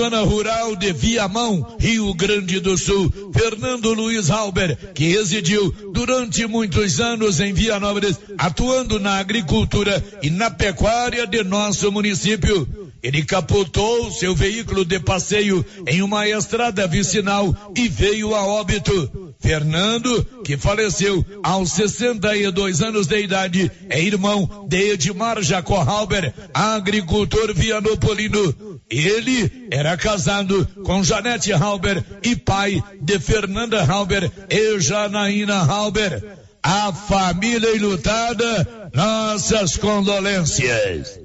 Zona Rural de Viamão, Rio Grande do Sul, Fernando Luiz Halber, que residiu durante muitos anos em Vianópolis, atuando na agricultura e na pecuária de nosso município. Ele capotou seu veículo de passeio em uma estrada vicinal e veio a óbito. Fernando, que faleceu aos 62 anos de idade, é irmão de Edmar Jacó Halber, agricultor vianopolino. Ele era casado com Janete Halber e pai de Fernanda Halber e Janaína Halber. A família enlutada, nossas condolências.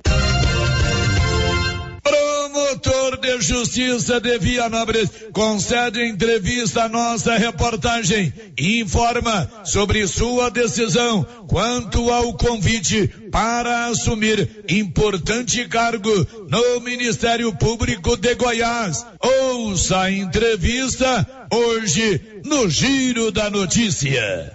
Promotor de Justiça de Vianópolis concede entrevista à nossa reportagem e informa sobre sua decisão quanto ao convite para assumir importante cargo no Ministério Público de Goiás. Ouça a entrevista hoje no Giro da Notícia.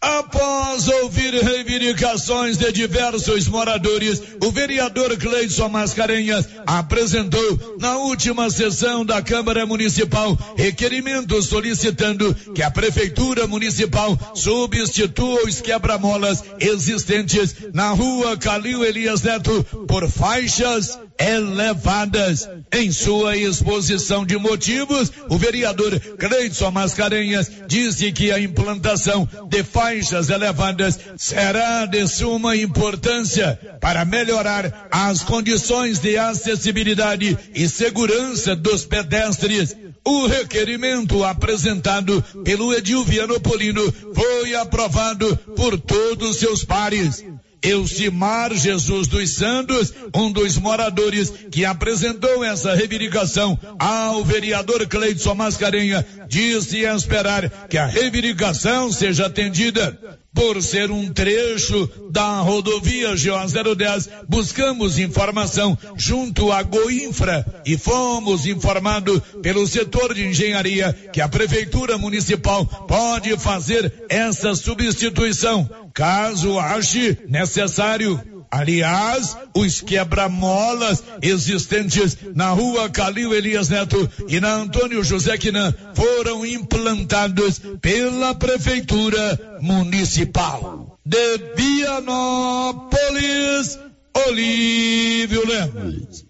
Após ouvir reivindicações de diversos moradores, o vereador Cleidson Mascarenhas apresentou na última sessão da Câmara Municipal requerimento solicitando que a Prefeitura Municipal substitua os quebra-molas existentes na rua Calil Elias Neto por faixas elevadas. Em sua exposição de motivos, o vereador Cleidson Mascarenhas disse que a implantação de faixas elevadas será de suma importância para melhorar as condições de acessibilidade e segurança dos pedestres. O requerimento apresentado pelo Edil Vianopolino foi aprovado por todos seus pares. Elcimar Jesus dos Santos, um dos moradores que apresentou essa reivindicação ao vereador Cleidson Mascarenha, disse esperar que a reivindicação seja atendida. Por ser um trecho da rodovia GO 010, buscamos informação junto à Goinfra e fomos informados pelo setor de engenharia que a prefeitura municipal pode fazer essa substituição, caso ache necessário. Aliás, os quebra-molas existentes na rua Calil Elias Neto e na Antônio José Quinan foram implantados pela Prefeitura Municipal. De Vianópolis, Olívio Lemos.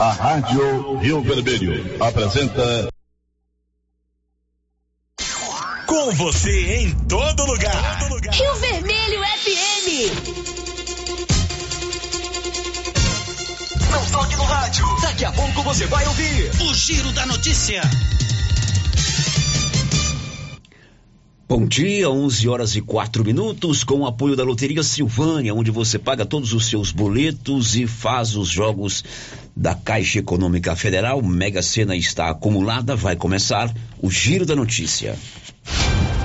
A Rádio Rio Vermelho apresenta com você em todo lugar. Todo lugar. Rio Vermelho FM. Não toque no rádio. Daqui a pouco você vai ouvir o Giro da Notícia. Bom dia, 11 horas e 4 minutos, com o apoio da Loteria Silvânia, onde você paga todos os seus boletos e faz os jogos da Caixa Econômica Federal. Mega Sena está acumulada, vai começar o Giro da Notícia.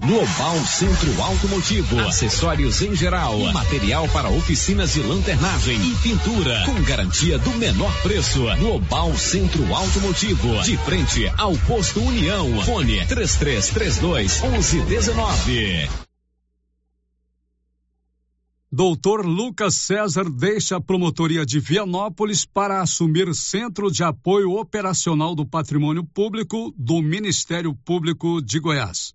Global Centro Automotivo, acessórios em geral, material para oficinas de lanternagem e pintura, com garantia do menor preço. Global Centro Automotivo, de frente ao posto União. Fone 3332 1119. Doutor Lucas César deixa a promotoria de Vianópolis para assumir Centro de Apoio Operacional do Patrimônio Público do Ministério Público de Goiás.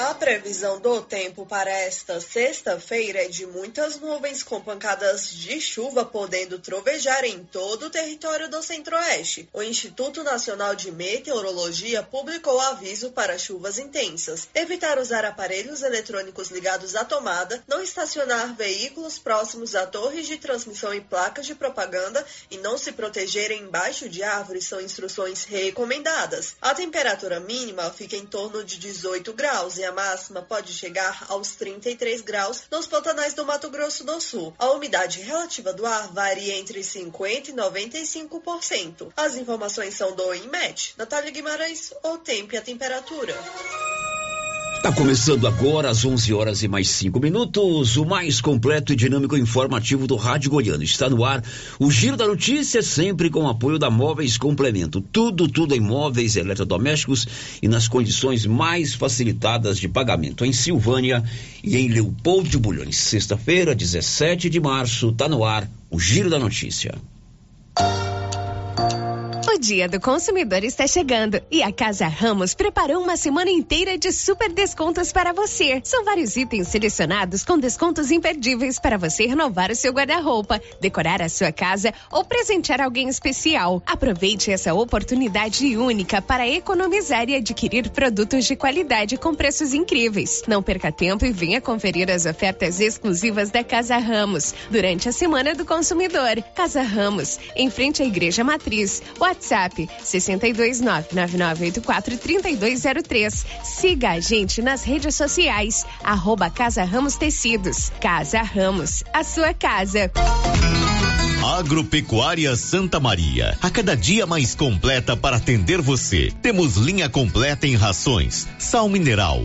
A previsão do tempo para esta sexta-feira é de muitas nuvens com pancadas de chuva podendo trovejar em todo o território do Centro-Oeste. O Instituto Nacional de Meteorologia publicou aviso para chuvas intensas. Evitar usar aparelhos eletrônicos ligados à tomada, não estacionar veículos próximos a torres de transmissão e placas de propaganda e não se proteger embaixo de árvores são instruções recomendadas. A temperatura mínima fica em torno de 18 graus e a máxima pode chegar aos 33 graus nos pantanais do Mato Grosso do Sul. A umidade relativa do ar varia entre 50% e 95%. As informações são do IMET. Natália Guimarães, o tempo e a temperatura. Tá começando agora às 11 horas e mais 5 minutos, o mais completo e dinâmico informativo do Rádio Goiano. Está no ar o Giro da Notícia, sempre com apoio da Móveis Complemento. Tudo, tudo em móveis eletrodomésticos e nas condições mais facilitadas de pagamento em Silvânia e em Leopoldo de Bulhões. Sexta-feira, 17 de março, tá no ar o Giro da Notícia. O Dia do Consumidor está chegando e a Casa Ramos preparou uma semana inteira de super descontos para você. São vários itens selecionados com descontos imperdíveis para você renovar o seu guarda-roupa, decorar a sua casa ou presentear alguém especial. Aproveite essa oportunidade única para economizar e adquirir produtos de qualidade com preços incríveis. Não perca tempo e venha conferir as ofertas exclusivas da Casa Ramos durante a Semana do Consumidor. Casa Ramos, em frente à Igreja Matriz. WhatsApp 62999843203. Siga a gente nas redes sociais. Arroba Casa Ramos Tecidos. Casa Ramos, a sua casa. Agropecuária Santa Maria, a cada dia mais completa para atender você. Temos linha completa em rações, sal mineral,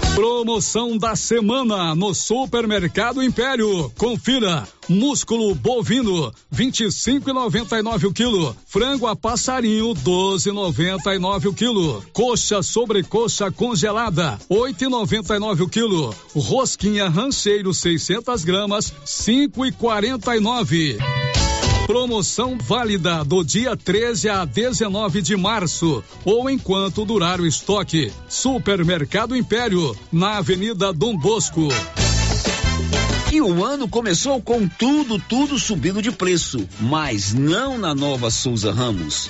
Promoção da semana no Supermercado Império. Confira. Músculo bovino, 25,99 o quilo. Frango a passarinho, 12,99 o quilo. Coxa sobre coxa congelada, 8,99 o quilo. Rosquinha rancheiro, 600 gramas, 5,49. Promoção válida do dia 13 a 19 de março ou enquanto durar o estoque. Supermercado Império, na Avenida Dom Bosco. E o ano começou com tudo, tudo subindo de preço, mas não na nova Souza Ramos.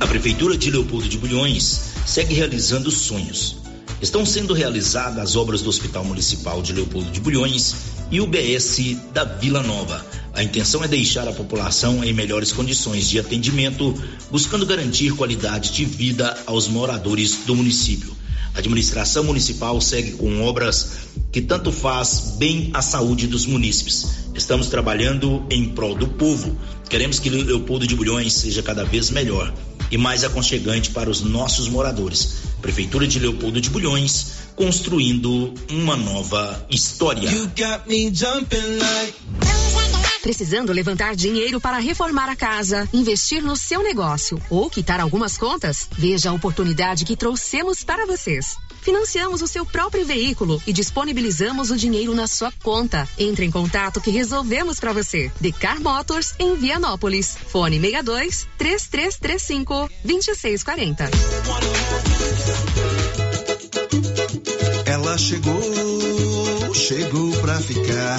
A Prefeitura de Leopoldo de Bulhões segue realizando sonhos. Estão sendo realizadas as obras do Hospital Municipal de Leopoldo de Bulhões e o BS da Vila Nova. A intenção é deixar a população em melhores condições de atendimento, buscando garantir qualidade de vida aos moradores do município. A administração municipal segue com obras que tanto faz bem à saúde dos munícipes. Estamos trabalhando em prol do povo. Queremos que Leopoldo de Bulhões seja cada vez melhor e mais aconchegante para os nossos moradores. Prefeitura de Leopoldo de Bulhões, construindo uma nova história. Precisando levantar dinheiro para reformar a casa, investir no seu negócio ou quitar algumas contas? Veja a oportunidade que trouxemos para vocês. Financiamos o seu próprio veículo e disponibilizamos o dinheiro na sua conta. Entre em contato que resolvemos para você. Decar Motors em Vianópolis. Fone 62 3335 2640. Ela chegou, chegou pra ficar.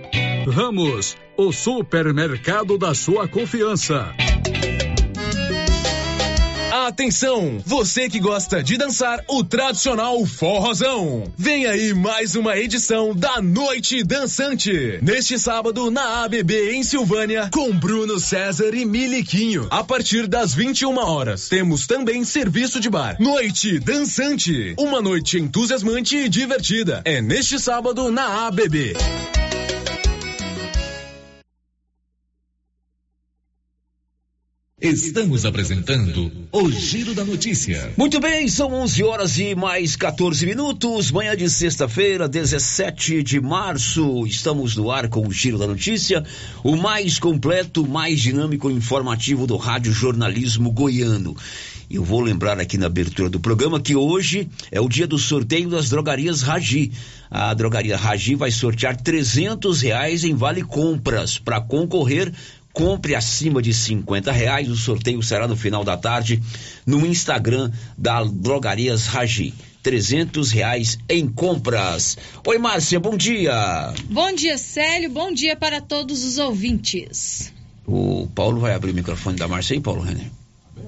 Ramos, o supermercado da sua confiança. Atenção, você que gosta de dançar o tradicional forrozão. Vem aí mais uma edição da Noite Dançante. Neste sábado na ABB em Silvânia com Bruno César e Miliquinho. A partir das 21 horas. Temos também serviço de bar. Noite Dançante. Uma noite entusiasmante e divertida. É neste sábado na ABB. Estamos apresentando o Giro da Notícia. Muito bem, são 11 horas e mais 14 minutos. Manhã de sexta-feira, 17 de março. Estamos no ar com o Giro da Notícia, o mais completo, mais dinâmico e informativo do Rádio Jornalismo Goiano. Eu vou lembrar aqui na abertura do programa que hoje é o dia do sorteio das drogarias Ragi. A drogaria Ragi vai sortear 300 reais em vale compras para concorrer Compre acima de 50 reais. O sorteio será no final da tarde no Instagram da Drogarias Ragi. 300 reais em compras. Oi, Márcia, bom dia. Bom dia, Célio. Bom dia para todos os ouvintes. O Paulo vai abrir o microfone da Márcia aí, Paulo Renner.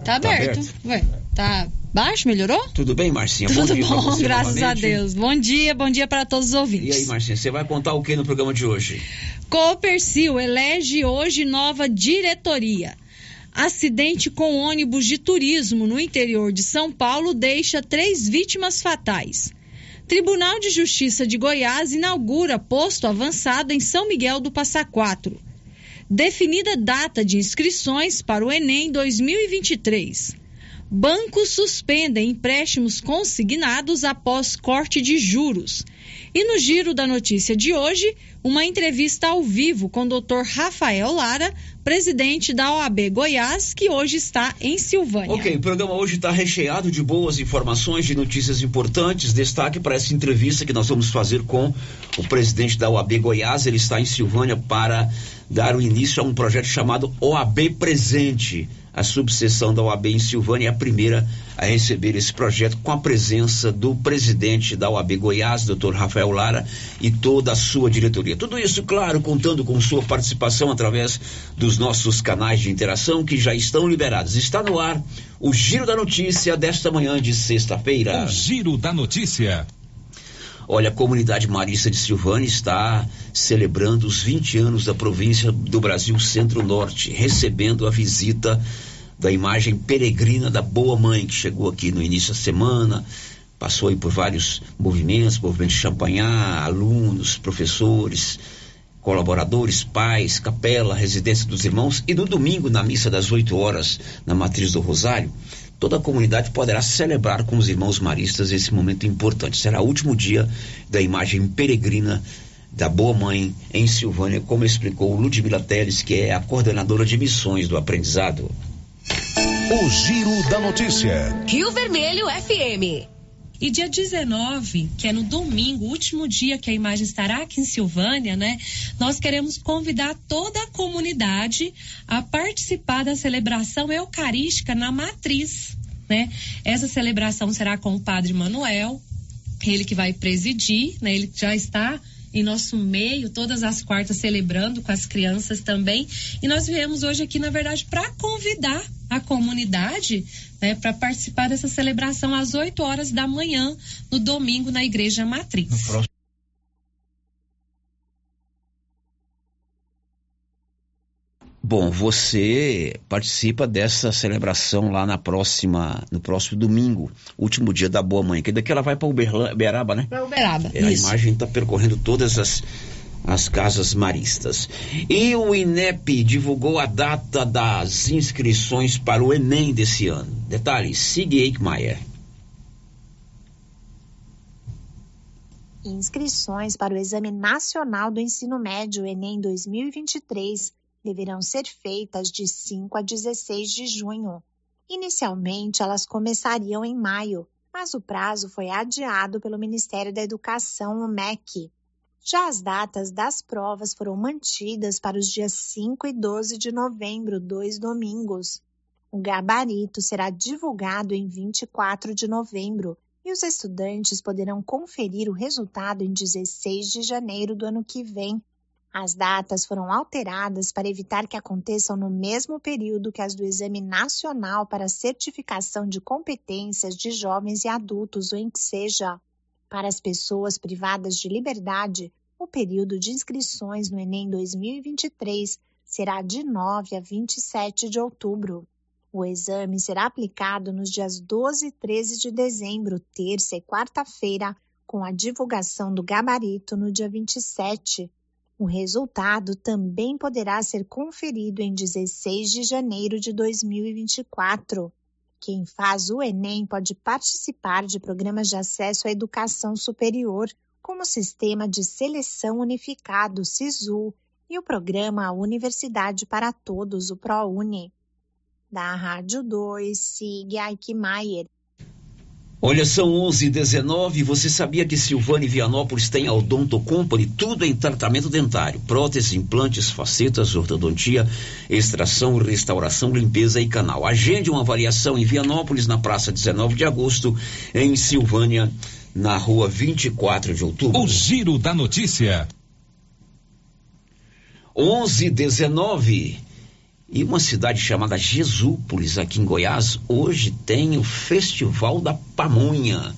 Tá aberto. Tá, aberto. Ué, tá baixo? Melhorou? Tudo bem, Marcinha? Tudo bom, dia bom graças novamente. a Deus. Bom dia, bom dia para todos os ouvintes. E aí, Marcinha, você vai contar o que no programa de hoje? Copercil elege hoje nova diretoria. Acidente com ônibus de turismo no interior de São Paulo deixa três vítimas fatais. Tribunal de Justiça de Goiás inaugura posto avançado em São Miguel do Passa Quatro. Definida data de inscrições para o Enem 2023. Bancos suspendem empréstimos consignados após corte de juros. E no giro da notícia de hoje, uma entrevista ao vivo com o Dr. Rafael Lara, presidente da OAB Goiás, que hoje está em Silvânia. Ok, o programa hoje está recheado de boas informações, de notícias importantes. Destaque para essa entrevista que nós vamos fazer com o presidente da OAB Goiás. Ele está em Silvânia para dar o início a um projeto chamado OAB Presente a subseção da OAB em Silvânia é a primeira a receber esse projeto com a presença do presidente da OAB Goiás, doutor Rafael Lara, e toda a sua diretoria. Tudo isso, claro, contando com sua participação através dos nossos canais de interação que já estão liberados. Está no ar o Giro da Notícia desta manhã de sexta-feira. O Giro da Notícia. Olha, a comunidade marista de Silvânia está celebrando os 20 anos da província do Brasil Centro-Norte, recebendo a visita da imagem peregrina da Boa Mãe, que chegou aqui no início da semana, passou aí por vários movimentos, movimento de champanhar, alunos, professores, colaboradores, pais, capela, residência dos irmãos, e no domingo, na missa das 8 horas, na Matriz do Rosário, toda a comunidade poderá celebrar com os irmãos maristas esse momento importante. Será o último dia da imagem peregrina da Boa Mãe em Silvânia, como explicou Ludmila Teles, que é a coordenadora de missões do aprendizado. O Giro da Notícia. Rio Vermelho FM. E dia 19, que é no domingo, último dia que a imagem estará aqui em Silvânia, né? Nós queremos convidar toda a comunidade a participar da celebração eucarística na matriz, né? Essa celebração será com o Padre Manuel, ele que vai presidir, né? Ele já está em nosso meio, todas as quartas celebrando com as crianças também. E nós viemos hoje aqui, na verdade, para convidar a comunidade né, para participar dessa celebração às 8 horas da manhã, no domingo, na Igreja Matriz. Bom, você participa dessa celebração lá na próxima, no próximo domingo, último dia da Boa Mãe, que daqui ela vai para Uberaba, né? Para Uberaba. É, a imagem está percorrendo todas as as casas maristas. E o INEP divulgou a data das inscrições para o Enem desse ano. Detalhes, Sig Eichmeier. Inscrições para o Exame Nacional do Ensino Médio Enem 2023 deverão ser feitas de 5 a 16 de junho. Inicialmente, elas começariam em maio, mas o prazo foi adiado pelo Ministério da Educação, o MEC, já as datas das provas foram mantidas para os dias 5 e 12 de novembro, dois domingos. O gabarito será divulgado em 24 de novembro e os estudantes poderão conferir o resultado em 16 de janeiro do ano que vem. As datas foram alteradas para evitar que aconteçam no mesmo período que as do Exame Nacional para Certificação de Competências de Jovens e Adultos, ou em que seja. Para as pessoas privadas de liberdade, o período de inscrições no Enem 2023 será de 9 a 27 de outubro. O exame será aplicado nos dias 12 e 13 de dezembro, terça e quarta-feira, com a divulgação do gabarito no dia 27. O resultado também poderá ser conferido em 16 de janeiro de 2024. Quem faz o Enem pode participar de programas de acesso à educação superior, como o Sistema de Seleção Unificado SISU e o programa Universidade para Todos, o ProUni. Da Rádio 2, siga Aikmaier. Olha, são 11 19 Você sabia que Silvane Vianópolis tem a Odonto Company? Tudo em tratamento dentário: próteses, implantes, facetas, ortodontia, extração, restauração, limpeza e canal. Agende uma avaliação em Vianópolis, na praça 19 de agosto, em Silvânia, na rua 24 de outubro. O Giro da Notícia. 11 19 e uma cidade chamada Jesúpolis, aqui em Goiás, hoje tem o Festival da Pamonha.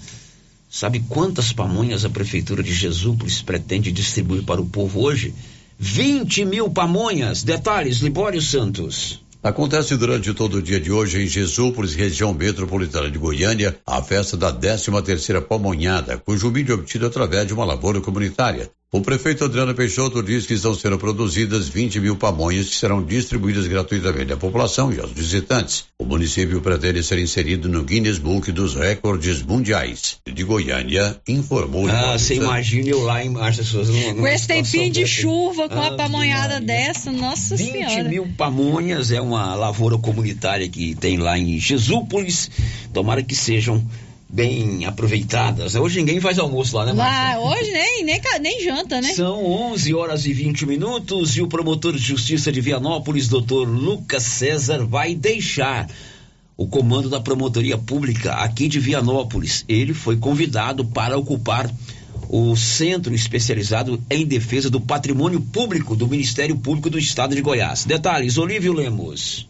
Sabe quantas pamonhas a Prefeitura de Jesúpolis pretende distribuir para o povo hoje? 20 mil pamonhas. Detalhes, Libório Santos. Acontece durante todo o dia de hoje em Jesúpolis, região metropolitana de Goiânia, a festa da 13 terceira pamonhada, cujo milho é obtido através de uma lavoura comunitária. O prefeito Adriano Peixoto diz que estão sendo produzidas 20 mil pamonhas que serão distribuídas gratuitamente à população e aos visitantes. O município pretende ser inserido no Guinness Book dos Recordes Mundiais. De Goiânia, informou. Ah, você imagina eu lá embaixo, as pessoas não. Com esse tempinho de chuva, com ah, a pamonhada dessa, nossa 20 senhora. 20 mil pamonhas é uma lavoura comunitária que tem lá em Jesúpolis. Tomara que sejam bem aproveitadas. Hoje ninguém faz almoço lá, né, Lá, hoje nem, nem, nem janta, né? São 11 horas e 20 minutos e o promotor de justiça de Vianópolis, doutor Lucas César, vai deixar o comando da promotoria pública aqui de Vianópolis. Ele foi convidado para ocupar o centro especializado em defesa do patrimônio público do Ministério Público do Estado de Goiás. Detalhes, Olívio Lemos.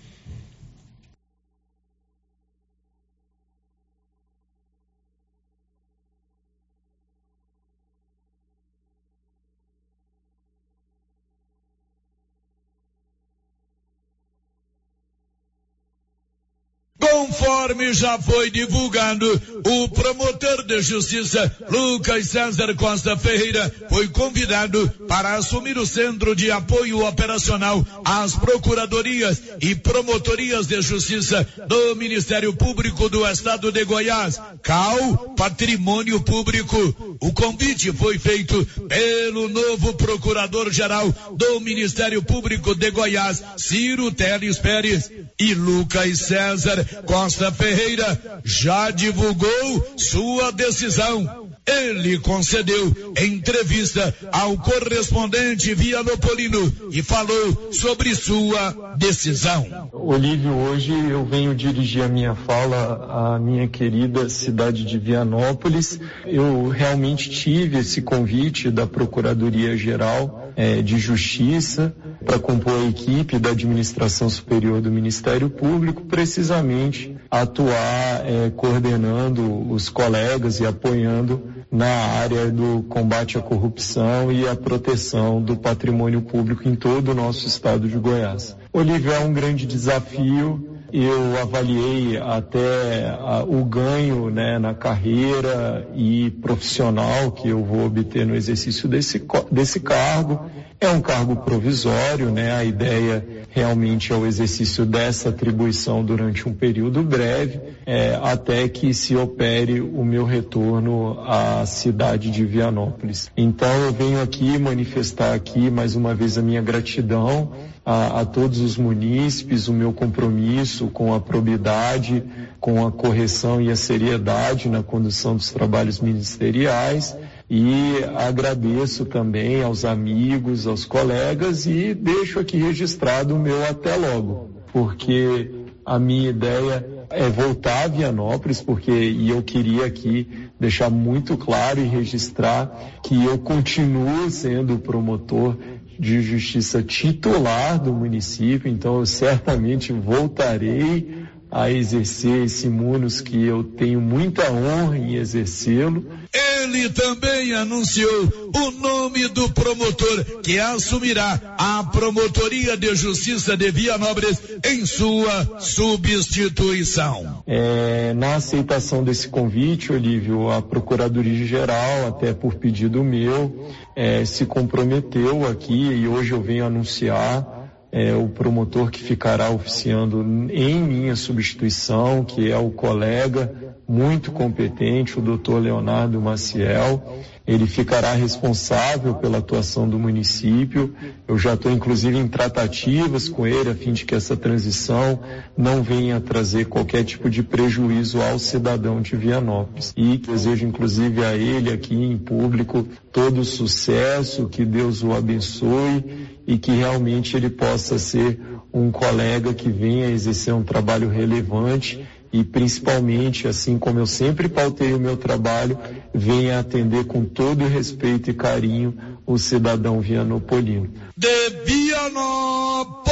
Conforme já foi divulgado, o promotor de justiça, Lucas César Costa Ferreira, foi convidado para assumir o centro de apoio operacional às procuradorias e promotorias de justiça do Ministério Público do Estado de Goiás, CAL Patrimônio Público. O convite foi feito pelo novo procurador-geral do Ministério Público de Goiás, Ciro Teles Pérez, e Lucas César Costa Ferreira já divulgou sua decisão. Ele concedeu entrevista ao correspondente Vianopolino e falou sobre sua decisão. Olívio, hoje eu venho dirigir a minha fala à minha querida cidade de Vianópolis. Eu realmente tive esse convite da Procuradoria Geral é, de Justiça para compor a equipe da Administração Superior do Ministério Público, precisamente atuar é, coordenando os colegas e apoiando na área do combate à corrupção e a proteção do patrimônio público em todo o nosso estado de Goiás. Olívio é um grande desafio, eu avaliei até a, o ganho né, na carreira e profissional que eu vou obter no exercício desse, desse cargo. É um cargo provisório, né? A ideia realmente é o exercício dessa atribuição durante um período breve, é, até que se opere o meu retorno à cidade de Vianópolis. Então eu venho aqui manifestar aqui mais uma vez a minha gratidão a, a todos os munícipes, o meu compromisso com a probidade, com a correção e a seriedade na condução dos trabalhos ministeriais e agradeço também aos amigos, aos colegas e deixo aqui registrado o meu até logo, porque a minha ideia é voltar a Vianópolis, porque e eu queria aqui deixar muito claro e registrar que eu continuo sendo promotor de justiça titular do município, então eu certamente voltarei a exercer esse munus que eu tenho muita honra em exercê-lo. Ele também anunciou o nome do promotor que assumirá a Promotoria de Justiça de Vianópolis em sua substituição. É, na aceitação desse convite, Olívio, a Procuradoria-Geral, até por pedido meu, é, se comprometeu aqui e hoje eu venho anunciar é, o promotor que ficará oficiando em minha substituição, que é o colega muito competente, o doutor Leonardo Maciel. Ele ficará responsável pela atuação do município. Eu já estou, inclusive, em tratativas com ele a fim de que essa transição não venha trazer qualquer tipo de prejuízo ao cidadão de Vianópolis. E desejo, inclusive, a ele aqui em público todo o sucesso, que Deus o abençoe e que realmente ele possa ser um colega que venha exercer um trabalho relevante e principalmente, assim como eu sempre pautei o meu trabalho, venha atender com todo o respeito e carinho o cidadão vianopolino. De Vianópolis,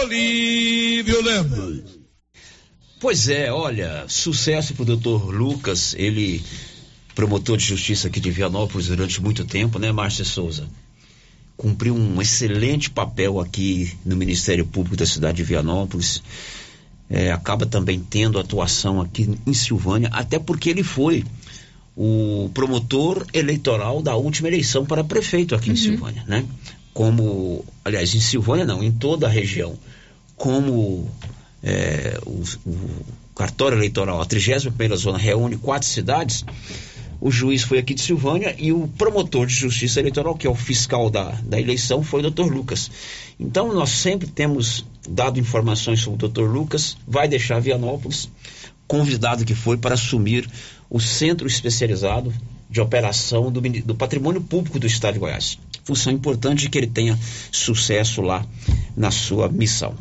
Olívio Lemos. Pois é, olha, sucesso pro doutor Lucas, ele promotor de justiça aqui de Vianópolis durante muito tempo, né, Márcia Souza? Cumpriu um excelente papel aqui no Ministério Público da cidade de Vianópolis é, acaba também tendo atuação aqui em Silvânia, até porque ele foi o promotor eleitoral da última eleição para prefeito aqui uhum. em Silvânia, né? Como, aliás, em Silvânia não, em toda a região, como é, o, o, cartório eleitoral, a 31 zona reúne quatro cidades, o juiz foi aqui de Silvânia e o promotor de justiça eleitoral, que é o fiscal da, da eleição, foi o doutor Lucas. Então, nós sempre temos dado informações sobre o doutor Lucas, vai deixar Vianópolis, convidado que foi para assumir o centro especializado de operação do, do patrimônio público do Estado de Goiás. Função importante que ele tenha sucesso lá na sua missão.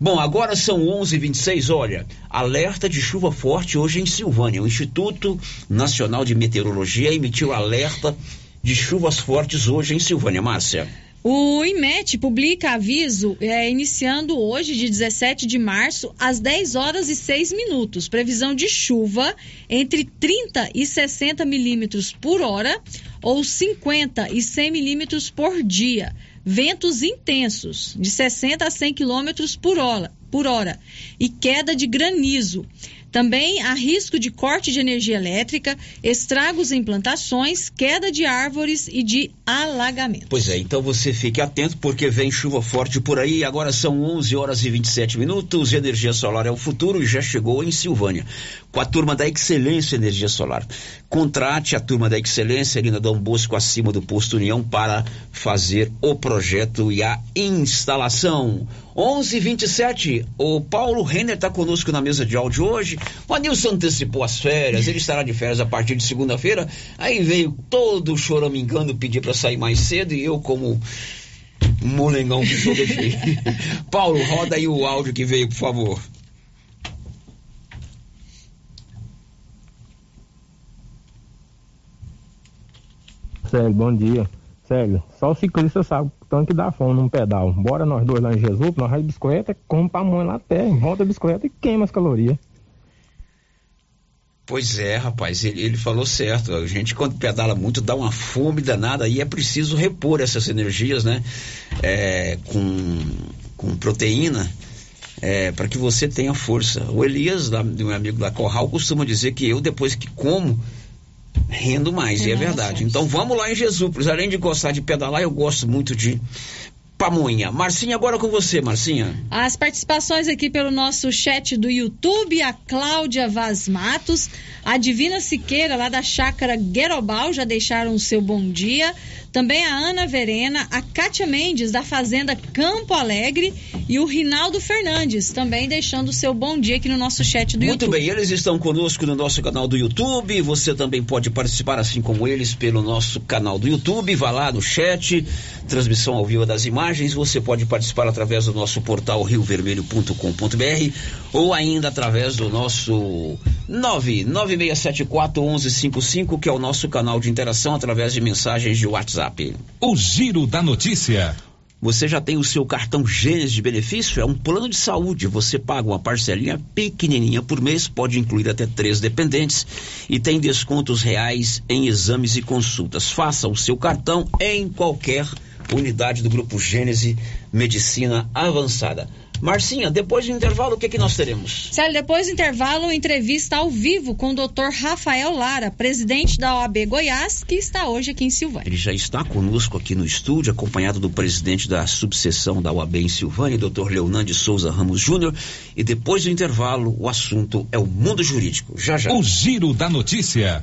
Bom, agora são 11:26. Olha, alerta de chuva forte hoje em Silvânia. O Instituto Nacional de Meteorologia emitiu alerta de chuvas fortes hoje em Silvânia. Márcia. O IMET publica aviso é, iniciando hoje, de 17 de março, às 10 horas e 6 minutos. Previsão de chuva entre 30 e 60 milímetros por hora ou 50 e 100 milímetros por dia ventos intensos, de 60 a 100 km por hora, por hora e queda de granizo. Também há risco de corte de energia elétrica, estragos em plantações, queda de árvores e de alagamento. Pois é, então você fique atento porque vem chuva forte por aí. Agora são 11 horas e 27 minutos. Energia solar é o futuro e já chegou em Silvânia com a turma da Excelência Energia Solar. Contrate a turma da Excelência ali na Dom Bosco, acima do posto União, para fazer o projeto e a instalação. 11:27. O Paulo Renner está conosco na mesa de áudio hoje. O Anilson antecipou as férias, ele estará de férias a partir de segunda-feira. Aí veio todo choramingando pedir para sair mais cedo e eu, como molengão que sou. Paulo, roda aí o áudio que veio, por favor. Célio, bom dia. Célio, só o ciclista sabe o tanto que dá fome num pedal. Bora nós dois lá em Jesus, nós vai de bicicleta, pra mãe lá até, volta a bicicleta e queima as calorias. Pois é, rapaz, ele, ele, falou certo. A gente, quando pedala muito, dá uma fome danada e é preciso repor essas energias, né? É, com, com proteína, é, para que você tenha força. O Elias, lá, meu amigo da Corral, costuma dizer que eu, depois que como, rendo mais, e é verdade. Então vamos lá em Jesus. Além de gostar de pedalar, eu gosto muito de pamonha. Marcinha, agora com você, Marcinha. As participações aqui pelo nosso chat do YouTube, a Cláudia Vaz Matos, a Divina Siqueira, lá da chácara Guerobal, já deixaram o seu bom dia. Também a Ana Verena, a Kátia Mendes, da Fazenda Campo Alegre, e o Rinaldo Fernandes, também deixando o seu bom dia aqui no nosso chat do Muito YouTube. Muito bem, eles estão conosco no nosso canal do YouTube. Você também pode participar, assim como eles, pelo nosso canal do YouTube. Vá lá no chat, transmissão ao vivo das imagens. Você pode participar através do nosso portal riovermelho.com.br ou ainda através do nosso 99674 1155, que é o nosso canal de interação através de mensagens de WhatsApp. WhatsApp. O Giro da Notícia. Você já tem o seu cartão Gênesis de benefício? É um plano de saúde. Você paga uma parcelinha pequenininha por mês, pode incluir até três dependentes e tem descontos reais em exames e consultas. Faça o seu cartão em qualquer unidade do Grupo Gênese Medicina Avançada. Marcinha, depois do intervalo, o que, que nós teremos? Célio, depois do intervalo, entrevista ao vivo com o doutor Rafael Lara, presidente da OAB Goiás, que está hoje aqui em Silvânia. Ele já está conosco aqui no estúdio, acompanhado do presidente da subseção da OAB em Silvânia, doutor Leonardo Souza Ramos Júnior. E depois do intervalo, o assunto é o mundo jurídico. Já já. O Giro da Notícia.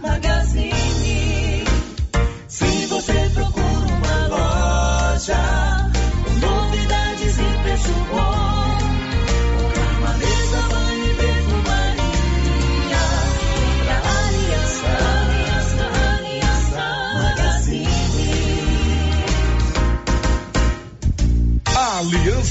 Magazine.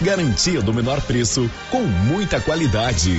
garantia do menor preço com muita qualidade.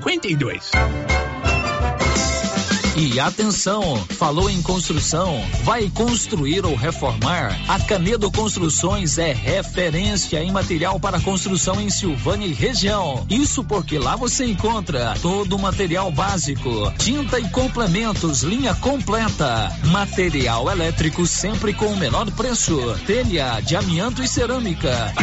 0952. E atenção, falou em construção, vai construir ou reformar? A Canedo Construções é referência em material para construção em Silvânia e região. Isso porque lá você encontra todo o material básico, tinta e complementos, linha completa, material elétrico sempre com o menor preço, telha de amianto e cerâmica.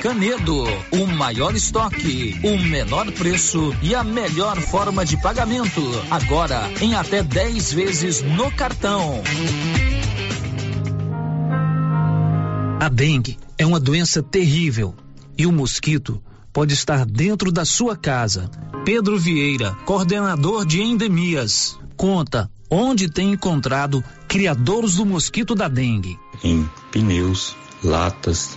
Canedo, o maior estoque, o menor preço e a melhor forma de pagamento. Agora em até 10 vezes no cartão. A dengue é uma doença terrível e o mosquito pode estar dentro da sua casa. Pedro Vieira, coordenador de endemias, conta onde tem encontrado criadores do mosquito da dengue. em pneus, latas,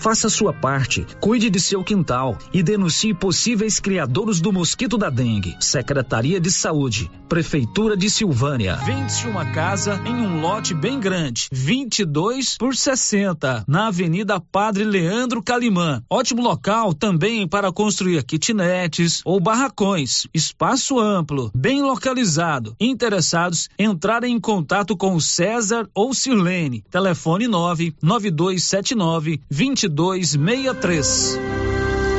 faça sua parte, cuide de seu quintal e denuncie possíveis criadores do mosquito da dengue. Secretaria de Saúde, Prefeitura de Silvânia. Vende-se uma casa em um lote bem grande, 22 por 60, na Avenida Padre Leandro Calimã. Ótimo local também para construir kitnetes ou barracões. Espaço amplo, bem localizado. Interessados, entrarem em contato com César ou Sirlene. Telefone 99279 2263.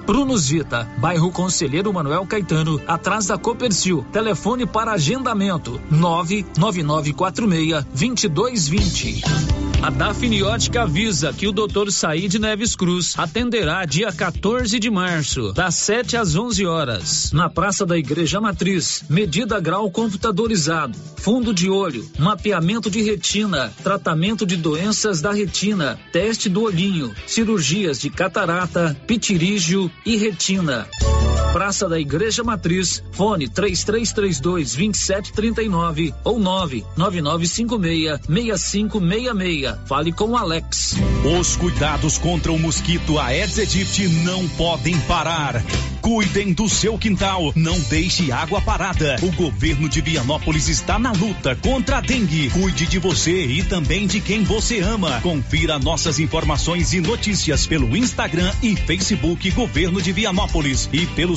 Prunus Vita, bairro Conselheiro Manuel Caetano, atrás da Copercil. Telefone para agendamento: 99946 2220. A Dafniótica avisa que o Dr. Said Neves Cruz atenderá dia 14 de março, das 7 às 11 horas, na Praça da Igreja Matriz. Medida grau computadorizado, fundo de olho, mapeamento de retina, tratamento de doenças da retina, teste do olhinho, cirurgias de catarata, pitirígio e retina. Praça da Igreja Matriz, fone 3332 2739 ou 99956 6566. Fale com o Alex. Os cuidados contra o mosquito Aedes aegypti não podem parar. Cuidem do seu quintal, não deixe água parada. O governo de Vianópolis está na luta contra a dengue. Cuide de você e também de quem você ama. Confira nossas informações e notícias pelo Instagram e Facebook Governo de Vianópolis e pelo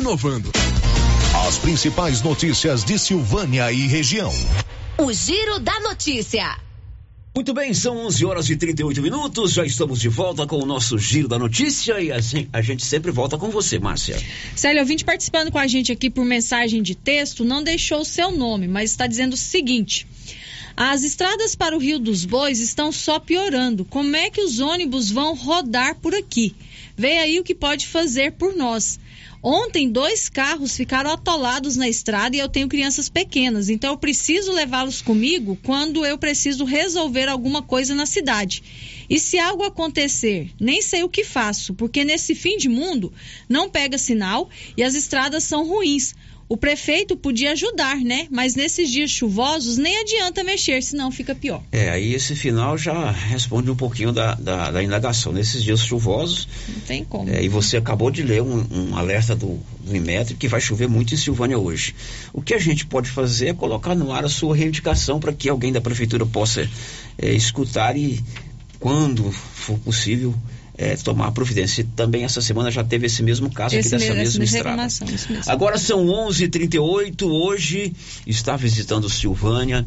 inovando. As principais notícias de Silvânia e região. O Giro da Notícia. Muito bem, são 11 horas e 38 minutos. Já estamos de volta com o nosso Giro da Notícia e assim a gente sempre volta com você, Márcia. Célio, ouvinte participando com a gente aqui por mensagem de texto, não deixou o seu nome, mas está dizendo o seguinte. As estradas para o Rio dos Bois estão só piorando. Como é que os ônibus vão rodar por aqui? Vê aí o que pode fazer por nós. Ontem, dois carros ficaram atolados na estrada e eu tenho crianças pequenas, então eu preciso levá-los comigo quando eu preciso resolver alguma coisa na cidade. E se algo acontecer, nem sei o que faço, porque nesse fim de mundo não pega sinal e as estradas são ruins. O prefeito podia ajudar, né? Mas nesses dias chuvosos nem adianta mexer, senão fica pior. É, aí esse final já responde um pouquinho da, da, da indagação. Nesses dias chuvosos. Não tem como. É, e você acabou de ler um, um alerta do, do Inmetro que vai chover muito em Silvânia hoje. O que a gente pode fazer é colocar no ar a sua reivindicação para que alguém da prefeitura possa é, escutar e, quando for possível, é, tomar providência. E também essa semana já teve esse mesmo caso Esse aqui dessa mesmo- mesma essa estrada. Agora são 11:38 hoje está visitando Silvânia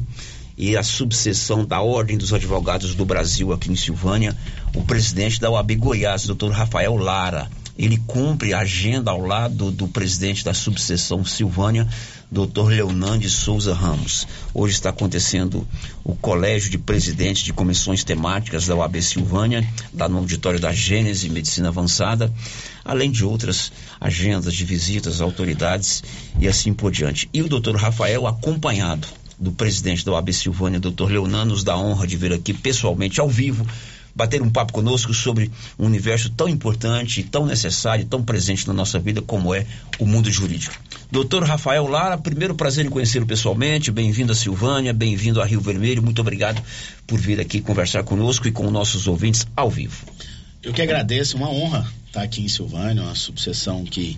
e a subseção da Ordem dos Advogados do Brasil aqui em Silvânia, o presidente da OAB Goiás, Dr. Rafael Lara. Ele cumpre a agenda ao lado do presidente da subseção Silvânia, Dr. Leonan de Souza Ramos. Hoje está acontecendo o Colégio de Presidentes de Comissões Temáticas da UAB Silvânia, lá no auditório da Gênese Medicina Avançada, além de outras agendas de visitas, autoridades e assim por diante. E o Dr. Rafael, acompanhado do presidente da UAB Silvânia, Dr. Leonan, nos dá a honra de vir aqui pessoalmente, ao vivo, bater um papo conosco sobre um universo tão importante, tão necessário, tão presente na nossa vida como é o mundo jurídico. Doutor Rafael Lara, primeiro prazer em conhecê-lo pessoalmente, bem-vindo a Silvânia, bem-vindo a Rio Vermelho, muito obrigado por vir aqui conversar conosco e com nossos ouvintes ao vivo. Eu que agradeço, uma honra estar aqui em Silvânia, uma subseção que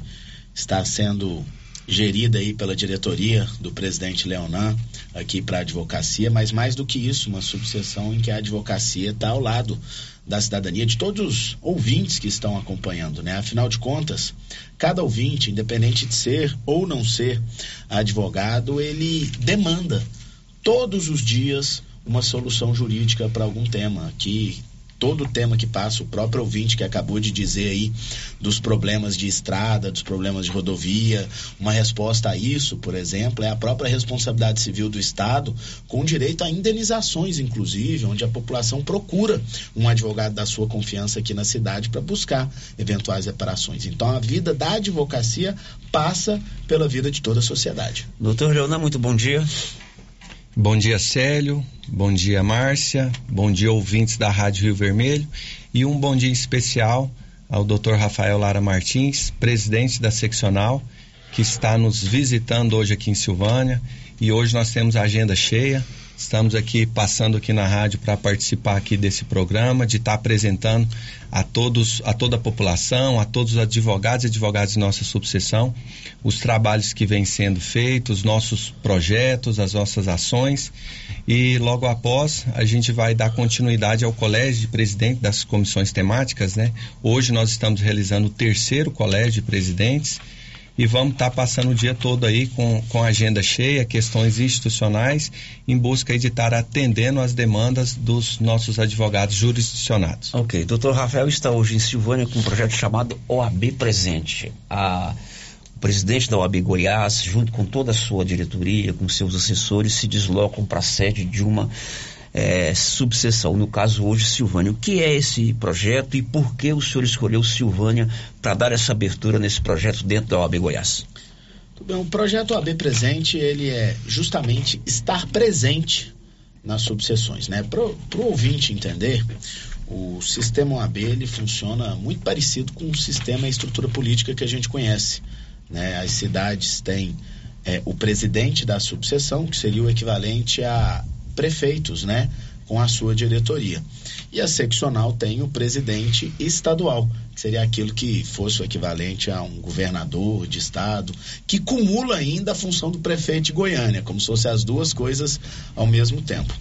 está sendo gerida aí pela diretoria do presidente Leonan aqui para a advocacia, mas mais do que isso, uma subseção em que a advocacia está ao lado da cidadania, de todos os ouvintes que estão acompanhando, né? Afinal de contas, cada ouvinte, independente de ser ou não ser advogado, ele demanda todos os dias uma solução jurídica para algum tema que todo o tema que passa, o próprio ouvinte que acabou de dizer aí dos problemas de estrada, dos problemas de rodovia, uma resposta a isso, por exemplo, é a própria responsabilidade civil do Estado, com direito a indenizações, inclusive, onde a população procura um advogado da sua confiança aqui na cidade para buscar eventuais reparações. Então, a vida da advocacia passa pela vida de toda a sociedade. Doutor Leonan, muito bom dia. Bom dia, Célio. Bom dia, Márcia. Bom dia, ouvintes da Rádio Rio Vermelho. E um bom dia especial ao Dr. Rafael Lara Martins, presidente da seccional, que está nos visitando hoje aqui em Silvânia. E hoje nós temos a agenda cheia. Estamos aqui passando aqui na rádio para participar aqui desse programa, de estar tá apresentando a todos, a toda a população, a todos os advogados e advogadas de nossa subseção, os trabalhos que vêm sendo feitos, os nossos projetos, as nossas ações. E logo após a gente vai dar continuidade ao colégio de presidente das comissões temáticas, né? Hoje nós estamos realizando o terceiro colégio de presidentes e vamos estar tá passando o dia todo aí com, com agenda cheia, questões institucionais, em busca de estar atendendo às demandas dos nossos advogados jurisdicionados. Ok, doutor Rafael está hoje em Silvânia com um projeto chamado OAB Presente. A, o presidente da OAB Goiás, junto com toda a sua diretoria, com seus assessores, se deslocam para a sede de uma é, subseção, no caso hoje Silvânia. O que é esse projeto e por que o senhor escolheu Silvânia para dar essa abertura nesse projeto dentro da OAB Goiás? Bem, o projeto OAB Presente, ele é justamente estar presente nas subseções, né? Para o ouvinte entender, o sistema OAB ele funciona muito parecido com o sistema e estrutura política que a gente conhece. Né? As cidades têm é, o presidente da subseção, que seria o equivalente a prefeitos, né? Com a sua diretoria. E a seccional tem o presidente estadual, que seria aquilo que fosse o equivalente a um governador de estado, que cumula ainda a função do prefeito de Goiânia, como se fossem as duas coisas ao mesmo tempo.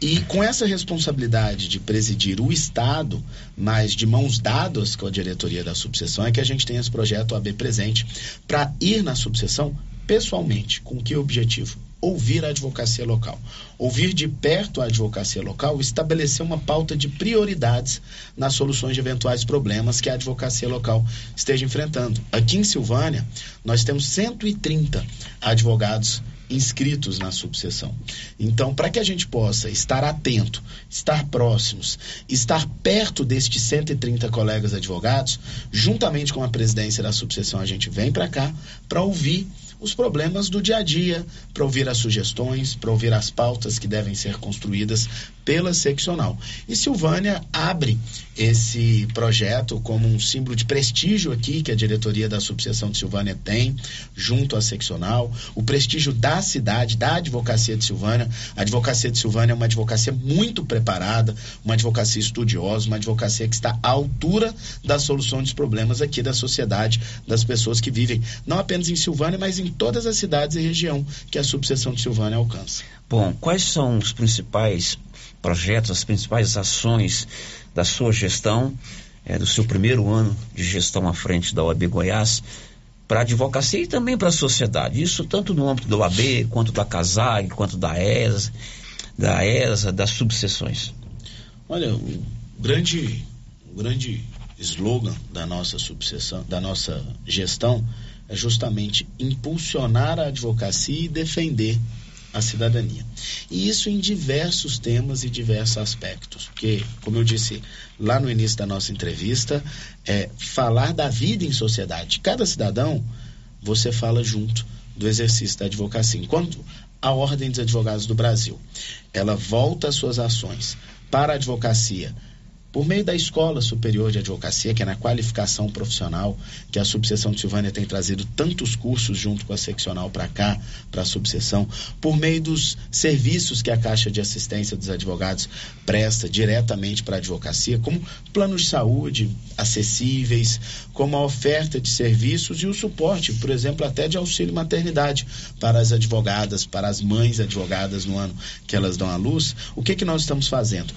E com essa responsabilidade de presidir o Estado, mas de mãos dadas com a diretoria da subseção, é que a gente tem esse projeto AB presente para ir na subseção pessoalmente. Com que objetivo? Ouvir a advocacia local. Ouvir de perto a advocacia local, estabelecer uma pauta de prioridades nas soluções de eventuais problemas que a advocacia local esteja enfrentando. Aqui em Silvânia, nós temos 130 advogados inscritos na subseção. Então, para que a gente possa estar atento, estar próximos, estar perto destes 130 colegas advogados, juntamente com a presidência da subseção, a gente vem para cá para ouvir os problemas do dia a dia, para ouvir as sugestões, para ouvir as pautas que devem ser construídas pela seccional. E Silvânia abre esse projeto como um símbolo de prestígio aqui que a diretoria da subseção de Silvânia tem, junto à seccional, o prestígio da cidade, da advocacia de Silvânia. A advocacia de Silvânia é uma advocacia muito preparada, uma advocacia estudiosa, uma advocacia que está à altura da solução dos problemas aqui da sociedade, das pessoas que vivem, não apenas em Silvânia, mas em todas as cidades e região que a subseção de Silvânia alcança. Bom, quais são os principais projetos, as principais ações da sua gestão, é, do seu primeiro ano de gestão à frente da OAB Goiás, para a advocacia e também para a sociedade. Isso tanto no âmbito da OAB, quanto da CASAG, quanto da ESA, da ESA, das subseções. Olha, o grande, o grande slogan da nossa subseção, da nossa gestão, é justamente impulsionar a advocacia e defender a cidadania. E isso em diversos temas e diversos aspectos. Porque, como eu disse lá no início da nossa entrevista, é falar da vida em sociedade. Cada cidadão, você fala junto do exercício da advocacia. Enquanto a Ordem dos Advogados do Brasil, ela volta as suas ações para a advocacia por meio da Escola Superior de Advocacia, que é na qualificação profissional, que a subseção de Silvânia tem trazido tantos cursos junto com a seccional para cá, para a subseção, por meio dos serviços que a Caixa de Assistência dos Advogados presta diretamente para a advocacia, como planos de saúde acessíveis, como a oferta de serviços e o suporte, por exemplo, até de auxílio maternidade para as advogadas, para as mães advogadas no ano que elas dão à luz. O que que nós estamos fazendo?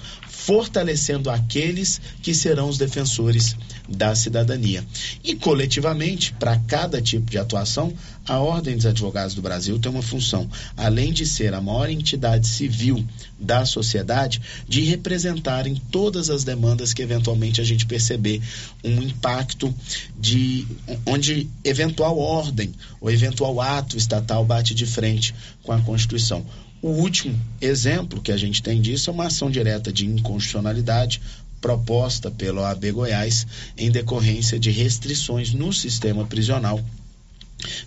fortalecendo aqueles que serão os defensores da cidadania. E coletivamente, para cada tipo de atuação, a Ordem dos Advogados do Brasil tem uma função, além de ser a maior entidade civil da sociedade, de representar em todas as demandas que eventualmente a gente perceber um impacto de onde eventual ordem ou eventual ato estatal bate de frente com a Constituição. O último exemplo que a gente tem disso é uma ação direta de inconstitucionalidade proposta pelo AB Goiás em decorrência de restrições no sistema prisional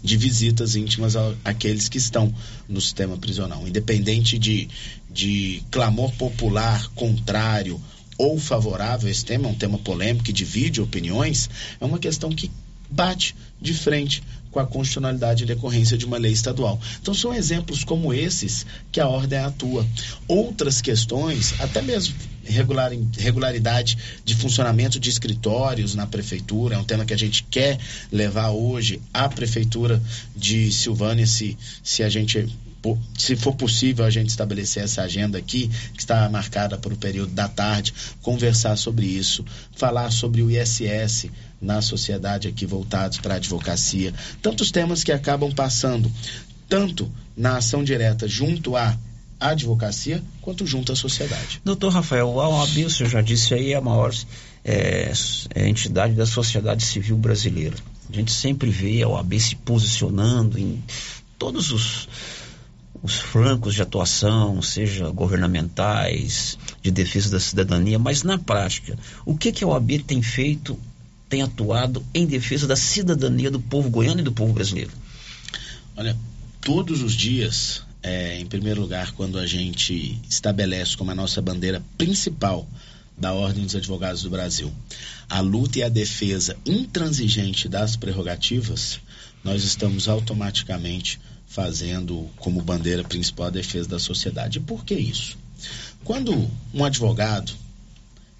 de visitas íntimas àqueles que estão no sistema prisional. Independente de, de clamor popular contrário ou favorável, esse tema é um tema polêmico que divide opiniões, é uma questão que bate de frente com a constitucionalidade em decorrência de uma lei estadual. Então são exemplos como esses que a ordem atua. Outras questões, até mesmo regular, regularidade de funcionamento de escritórios na prefeitura, é um tema que a gente quer levar hoje à prefeitura de Silvânia, se, se a gente se for possível a gente estabelecer essa agenda aqui, que está marcada para o período da tarde, conversar sobre isso, falar sobre o ISS na sociedade aqui voltados para a advocacia, tantos temas que acabam passando tanto na ação direta junto à advocacia quanto junto à sociedade. Doutor Rafael, a OAB, o senhor já disse aí, é a maior é, é, entidade da sociedade civil brasileira. A gente sempre vê a OAB se posicionando em todos os os francos de atuação, seja governamentais, de defesa da cidadania, mas na prática, o que, que a OAB tem feito, tem atuado em defesa da cidadania do povo goiano e do povo brasileiro? Olha, todos os dias, é, em primeiro lugar, quando a gente estabelece como a nossa bandeira principal da Ordem dos Advogados do Brasil a luta e a defesa intransigente das prerrogativas, nós estamos automaticamente fazendo como bandeira principal a defesa da sociedade. E por que isso? Quando um advogado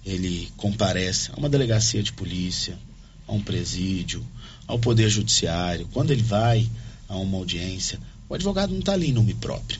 ele comparece a uma delegacia de polícia, a um presídio, ao poder judiciário, quando ele vai a uma audiência, o advogado não está ali em nome próprio.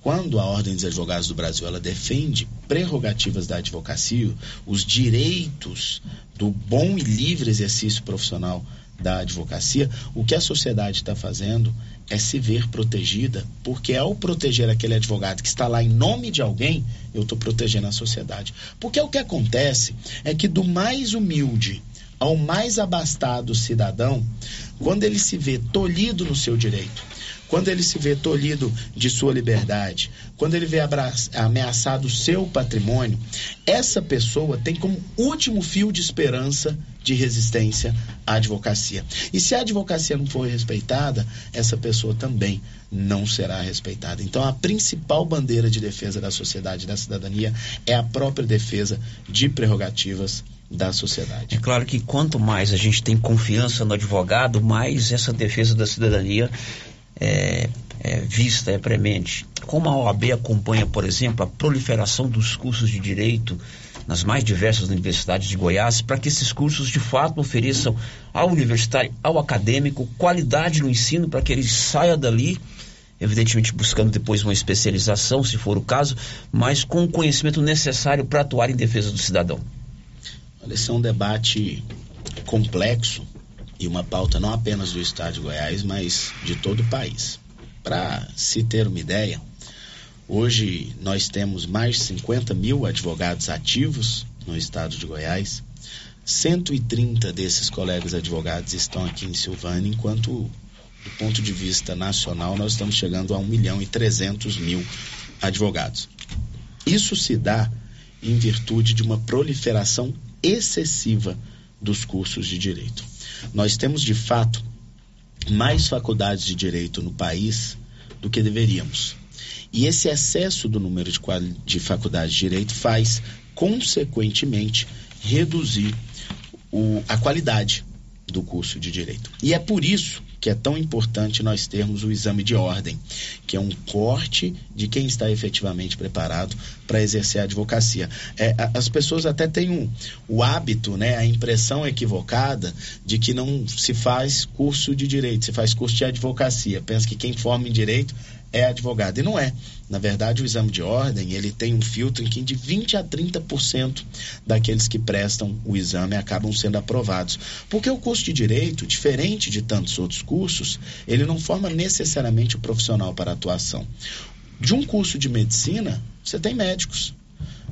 Quando a Ordem dos Advogados do Brasil ela defende prerrogativas da advocacia, os direitos do bom e livre exercício profissional da advocacia, o que a sociedade está fazendo é se ver protegida, porque ao proteger aquele advogado que está lá em nome de alguém, eu estou protegendo a sociedade. Porque o que acontece é que do mais humilde ao mais abastado cidadão, quando ele se vê tolhido no seu direito, quando ele se vê tolhido de sua liberdade, quando ele vê ameaçado o seu patrimônio, essa pessoa tem como último fio de esperança de resistência à advocacia. E se a advocacia não for respeitada, essa pessoa também não será respeitada. Então, a principal bandeira de defesa da sociedade e da cidadania é a própria defesa de prerrogativas da sociedade. É claro que quanto mais a gente tem confiança no advogado, mais essa defesa da cidadania é, é, vista, é premente. Como a OAB acompanha, por exemplo, a proliferação dos cursos de direito nas mais diversas universidades de Goiás, para que esses cursos de fato ofereçam ao universitário, ao acadêmico, qualidade no ensino, para que ele saia dali, evidentemente buscando depois uma especialização, se for o caso, mas com o conhecimento necessário para atuar em defesa do cidadão. Esse é um debate complexo e uma pauta não apenas do estado de Goiás, mas de todo o país. Para se ter uma ideia, hoje nós temos mais de 50 mil advogados ativos no estado de Goiás, 130 desses colegas advogados estão aqui em Silvânia, enquanto do ponto de vista nacional nós estamos chegando a 1 milhão e 300 mil advogados. Isso se dá em virtude de uma proliferação excessiva dos cursos de direito. Nós temos, de fato, mais faculdades de direito no país do que deveríamos. E esse excesso do número de, de faculdades de direito faz, consequentemente, reduzir o, a qualidade do curso de direito. E é por isso que é tão importante nós termos o exame de ordem, que é um corte de quem está efetivamente preparado para exercer a advocacia. É, as pessoas até têm um, o hábito, né, a impressão equivocada de que não se faz curso de direito, se faz curso de advocacia. Pensa que quem forma em direito é advogado. E não é. Na verdade, o exame de ordem, ele tem um filtro em que de 20 a 30% daqueles que prestam o exame acabam sendo aprovados. Porque o curso de direito, diferente de tantos outros cursos, ele não forma necessariamente o profissional para atuação. De um curso de medicina, você tem médicos.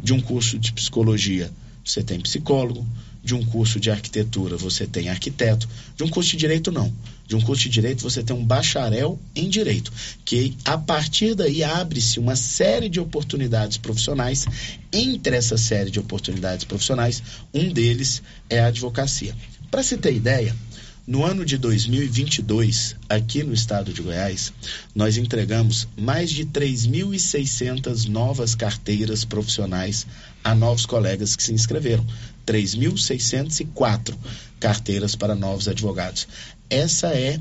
De um curso de psicologia, você tem psicólogo. De um curso de arquitetura, você tem arquiteto. De um curso de direito, não. De um curso de direito, você tem um bacharel em direito, que a partir daí abre-se uma série de oportunidades profissionais. Entre essa série de oportunidades profissionais, um deles é a advocacia. Para se ter ideia, no ano de 2022, aqui no estado de Goiás, nós entregamos mais de 3.600 novas carteiras profissionais a novos colegas que se inscreveram. 3.604 carteiras para novos advogados. Essa é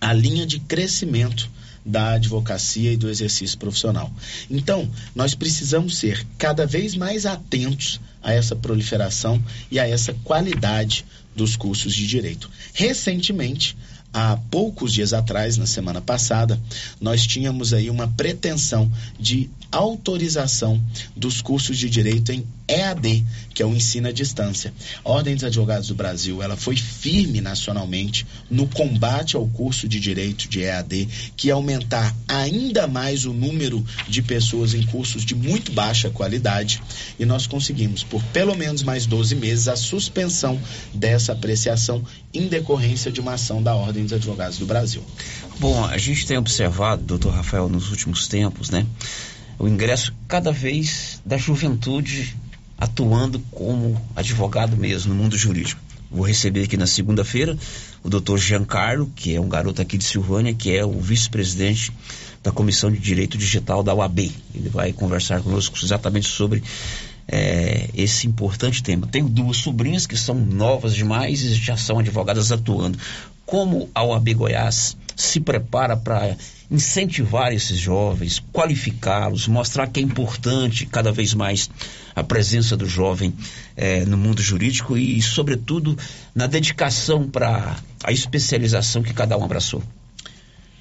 a linha de crescimento da advocacia e do exercício profissional. Então, nós precisamos ser cada vez mais atentos a essa proliferação e a essa qualidade dos cursos de direito. Recentemente, há poucos dias atrás, na semana passada, nós tínhamos aí uma pretensão de autorização dos cursos de direito em EAD, que é o ensino à distância. A Ordem dos Advogados do Brasil, ela foi firme nacionalmente no combate ao curso de direito de EAD, que aumentar ainda mais o número de pessoas em cursos de muito baixa qualidade, e nós conseguimos por pelo menos mais 12 meses a suspensão dessa apreciação em decorrência de uma ação da Ordem dos Advogados do Brasil. Bom, a gente tem observado, doutor Rafael, nos últimos tempos, né? o ingresso cada vez da juventude atuando como advogado mesmo no mundo jurídico. Vou receber aqui na segunda-feira o doutor Giancarlo, que é um garoto aqui de Silvânia, que é o vice-presidente da Comissão de Direito Digital da UAB. Ele vai conversar conosco exatamente sobre é, esse importante tema. Tenho duas sobrinhas que são novas demais e já são advogadas atuando. Como a UAB Goiás se prepara para incentivar esses jovens, qualificá-los, mostrar que é importante cada vez mais a presença do jovem eh, no mundo jurídico e, sobretudo, na dedicação para a especialização que cada um abraçou?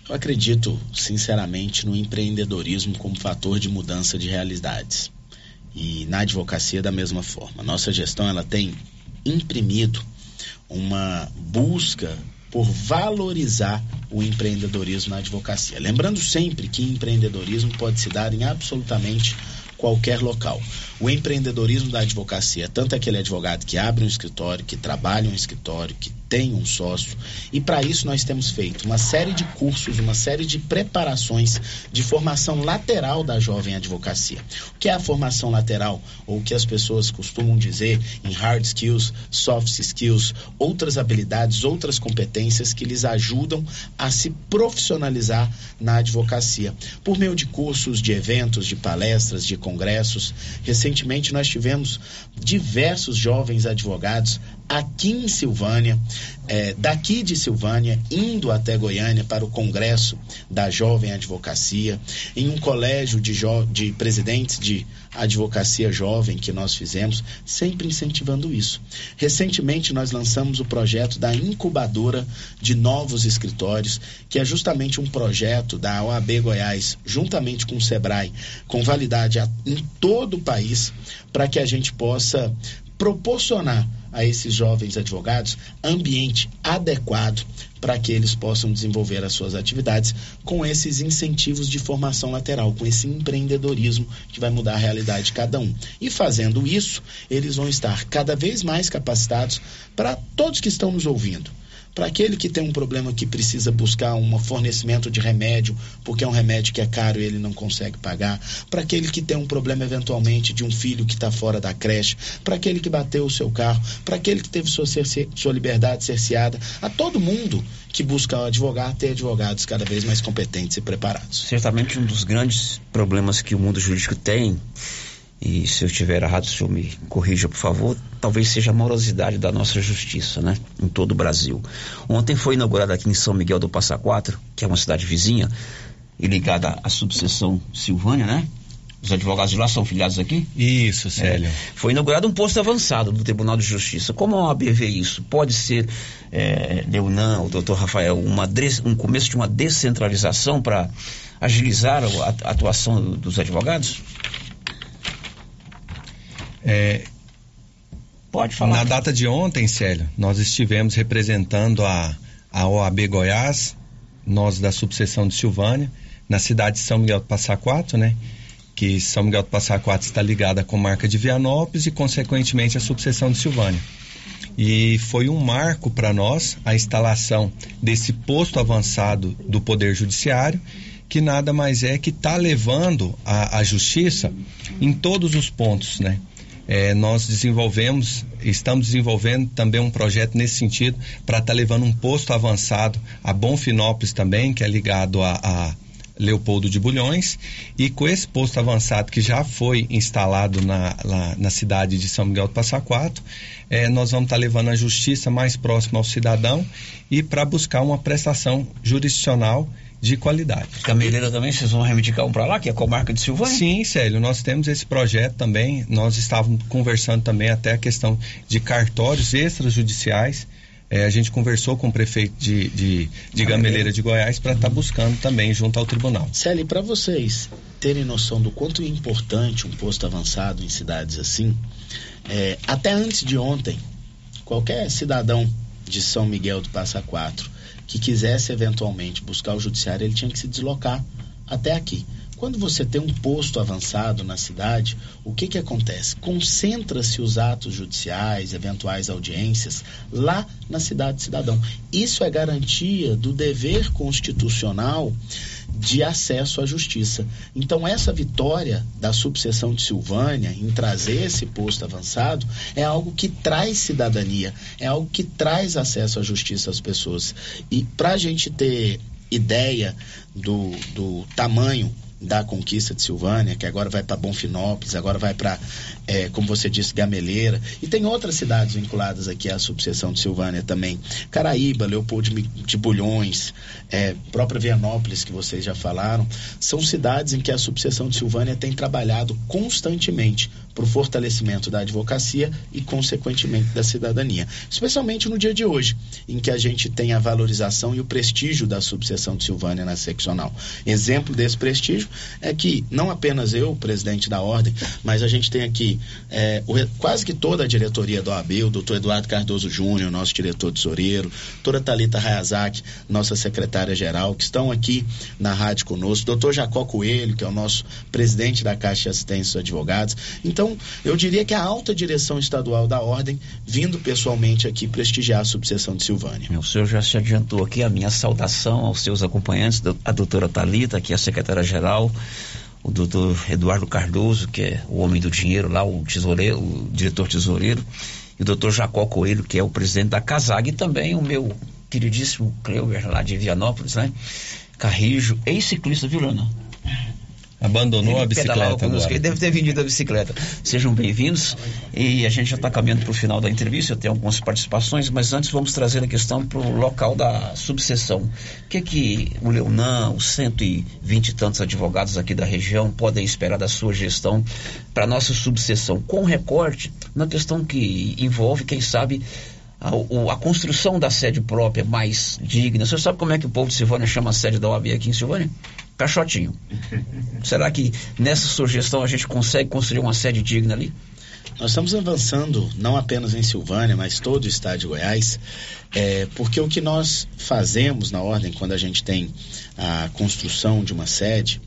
Eu acredito, sinceramente, no empreendedorismo como fator de mudança de realidades. E na advocacia da mesma forma. Nossa gestão ela tem imprimido uma busca por valorizar o empreendedorismo na advocacia. Lembrando sempre que empreendedorismo pode se dar em absolutamente qualquer local. O empreendedorismo da advocacia, tanto aquele advogado que abre um escritório, que trabalha um escritório, que tem um sócio, e para isso nós temos feito uma série de cursos, uma série de preparações de formação lateral da jovem advocacia. O que é a formação lateral? Ou o que as pessoas costumam dizer em hard skills, soft skills, outras habilidades, outras competências que lhes ajudam a se profissionalizar na advocacia. Por meio de cursos, de eventos, de palestras, de congressos, Recentemente nós tivemos diversos jovens advogados aqui em Silvânia, é, daqui de Silvânia, indo até Goiânia para o Congresso da Jovem Advocacia, em um colégio de, de presidentes de advocacia jovem que nós fizemos, sempre incentivando isso. Recentemente nós lançamos o projeto da incubadora de novos escritórios, que é justamente um projeto da OAB Goiás, juntamente com o Sebrae, com validade em todo o país, para que a gente possa proporcionar a esses jovens advogados ambiente adequado para que eles possam desenvolver as suas atividades com esses incentivos de formação lateral, com esse empreendedorismo que vai mudar a realidade de cada um. E fazendo isso, eles vão estar cada vez mais capacitados para todos que estão nos ouvindo para aquele que tem um problema que precisa buscar um fornecimento de remédio, porque é um remédio que é caro e ele não consegue pagar, para aquele que tem um problema eventualmente de um filho que está fora da creche, para aquele que bateu o seu carro, para aquele que teve sua, sua liberdade cerceada, a todo mundo que busca advogar, ter advogados cada vez mais competentes e preparados. Certamente um dos grandes problemas que o mundo jurídico tem e se eu estiver errado, o senhor me corrija, por favor, talvez seja a morosidade da nossa justiça, né? Em todo o Brasil. Ontem foi inaugurada aqui em São Miguel do Passa Quatro, que é uma cidade vizinha, e ligada à subseção Silvânia, né? Os advogados de lá são filiados aqui? Isso, Célio. É, foi inaugurado um posto avançado do Tribunal de Justiça. Como a OAB vê isso? Pode ser, é, Leonan, o doutor Rafael, uma, um começo de uma descentralização para agilizar a atuação dos advogados? É, Pode falar. Na data de ontem, Célio, nós estivemos representando a, a OAB Goiás, nós da subseção de Silvânia, na cidade de São Miguel do Passa Quatro, né? Que São Miguel do Passa Quatro está ligada com a marca de Vianópolis e, consequentemente, a subseção de Silvânia. E foi um marco para nós a instalação desse posto avançado do Poder Judiciário que nada mais é que está levando a, a, justiça em todos os pontos, né? É, nós desenvolvemos, estamos desenvolvendo também um projeto nesse sentido para estar tá levando um posto avançado a Bonfinópolis também, que é ligado a, a Leopoldo de Bulhões, e com esse posto avançado que já foi instalado na, lá, na cidade de São Miguel do Passa Quatro, é, nós vamos estar tá levando a justiça mais próxima ao cidadão e para buscar uma prestação jurisdicional de qualidade. Cameleira também, vocês vão reivindicar um para lá, que é a comarca de Silvânia? Sim, Célio, nós temos esse projeto também, nós estávamos conversando também até a questão de cartórios extrajudiciais, é, a gente conversou com o prefeito de, de, de Gameleira de Goiás para estar tá buscando também junto ao tribunal. Célio, para vocês terem noção do quanto é importante um posto avançado em cidades assim, é, até antes de ontem, qualquer cidadão de São Miguel do Passa Quatro que quisesse eventualmente buscar o judiciário, ele tinha que se deslocar até aqui. Quando você tem um posto avançado na cidade, o que, que acontece? Concentra-se os atos judiciais, eventuais audiências, lá na cidade cidadão. Isso é garantia do dever constitucional de acesso à justiça. Então, essa vitória da subseção de Silvânia em trazer esse posto avançado é algo que traz cidadania, é algo que traz acesso à justiça às pessoas. E para a gente ter ideia do, do tamanho da conquista de Silvânia, que agora vai para Bonfinópolis, agora vai para, é, como você disse, Gameleira. E tem outras cidades vinculadas aqui à subseção de Silvânia também. Caraíba, Leopoldo de Bulhões, é, própria Vianópolis, que vocês já falaram. São cidades em que a subseção de Silvânia tem trabalhado constantemente para o fortalecimento da advocacia e, consequentemente, da cidadania. Especialmente no dia de hoje, em que a gente tem a valorização e o prestígio da subseção de Silvânia na seccional. Exemplo desse prestígio é que não apenas eu, presidente da ordem, mas a gente tem aqui é, o, quase que toda a diretoria do OAB, o doutor Eduardo Cardoso Júnior, nosso diretor tesoureiro, doutora Talita Hayazaki, nossa secretária-geral, que estão aqui na rádio conosco, doutor Jacó Coelho, que é o nosso presidente da Caixa de Assistência dos Advogados. Então, eu diria que a alta direção estadual da ordem vindo pessoalmente aqui prestigiar a subseção de Silvânia. O senhor já se adiantou aqui a minha saudação aos seus acompanhantes, a doutora Talita, que é a secretária-geral o doutor Eduardo Cardoso, que é o homem do dinheiro lá, o tesoureiro, o diretor tesoureiro, e o doutor Jacó Coelho, que é o presidente da CASAG, e também o meu queridíssimo Cleuber lá de Vianópolis, né? Carrijo, ex-ciclista, viu, Leonardo? Abandonou ele a bicicleta agora. Ele deve ter vendido a bicicleta. Sejam bem-vindos e a gente já está caminhando para o final da entrevista. Eu tenho algumas participações, mas antes vamos trazer a questão para o local da subseção. O que é que o Leonan, os 120 e tantos advogados aqui da região podem esperar da sua gestão para a nossa subseção? Com recorte na questão que envolve, quem sabe, a, a, construção da sede própria mais digna. Você sabe como é que o povo de Silvânia chama a sede da OAB aqui em Silvânia? Caixotinho. Será que nessa sugestão a gente consegue construir uma sede digna ali? Nós estamos avançando não apenas em Silvânia, mas todo o estado de Goiás, é, porque o que nós fazemos na ordem quando a gente tem a construção de uma sede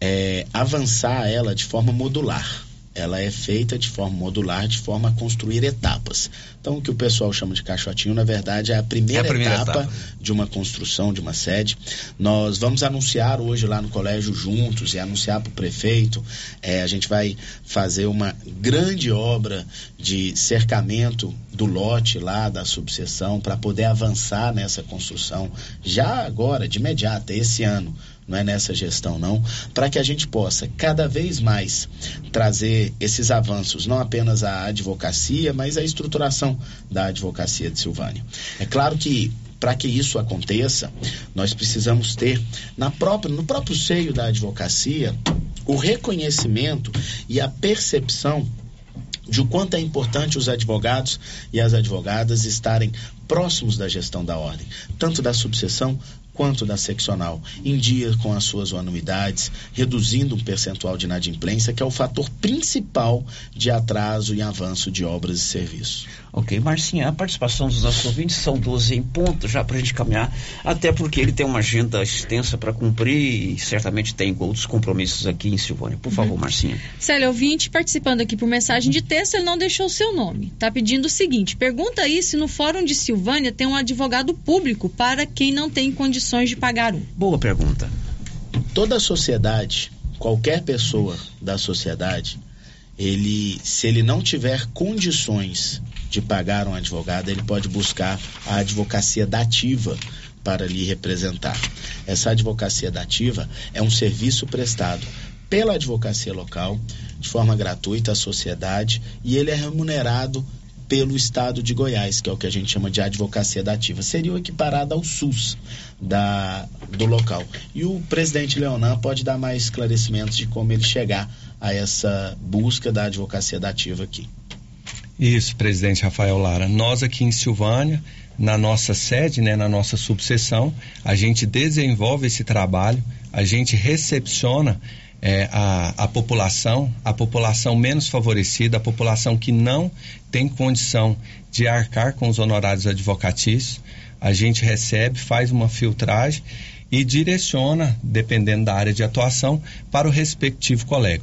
é avançar ela de forma modular ela é feita de forma modular, de forma a construir etapas. Então, o que o pessoal chama de caixotinho, na verdade, é a primeira, é a primeira etapa, etapa, de uma construção de uma sede. Nós vamos anunciar hoje lá no colégio juntos e anunciar para o prefeito. É, a gente vai fazer uma grande obra de cercamento do lote lá da subseção para poder avançar nessa construção já agora, de imediato, esse ano não é nessa gestão não, para que a gente possa cada vez mais trazer esses avanços, não apenas à advocacia, mas à estruturação da advocacia de Silvânia. É claro que para que isso aconteça, nós precisamos ter na própria, no próprio seio da advocacia o reconhecimento e a percepção de o quanto é importante os advogados e as advogadas estarem próximos da gestão da ordem, tanto da subseção quanto da seccional, em dia com as suas anuidades, reduzindo um percentual de inadimplência, que é o fator principal de atraso e avanço de obras e serviços. Ok, Marcinha, a participação dos nossos ouvintes são 12 em ponto já para a gente caminhar, até porque ele tem uma agenda extensa para cumprir e certamente tem outros compromissos aqui em Silvânia. Por favor, uhum. Marcinha. Célio, ouvinte participando aqui por mensagem de texto, ele não deixou o seu nome. Está pedindo o seguinte: pergunta aí se no Fórum de Silvânia tem um advogado público para quem não tem condições de pagar um. Boa pergunta. Toda a sociedade, qualquer pessoa da sociedade, ele, se ele não tiver condições de pagar um advogado, ele pode buscar a advocacia dativa para lhe representar. Essa advocacia dativa é um serviço prestado pela advocacia local, de forma gratuita à sociedade, e ele é remunerado pelo Estado de Goiás, que é o que a gente chama de advocacia dativa. Seria o equiparado ao SUS da, do local. E o presidente Leonan pode dar mais esclarecimentos de como ele chegar a essa busca da advocacia dativa aqui. Isso, presidente Rafael Lara. Nós aqui em Silvânia, na nossa sede, né, na nossa subseção, a gente desenvolve esse trabalho, a gente recepciona é, a, a população, a população menos favorecida, a população que não tem condição de arcar com os honorários advocatícios. A gente recebe, faz uma filtragem e direciona, dependendo da área de atuação, para o respectivo colega.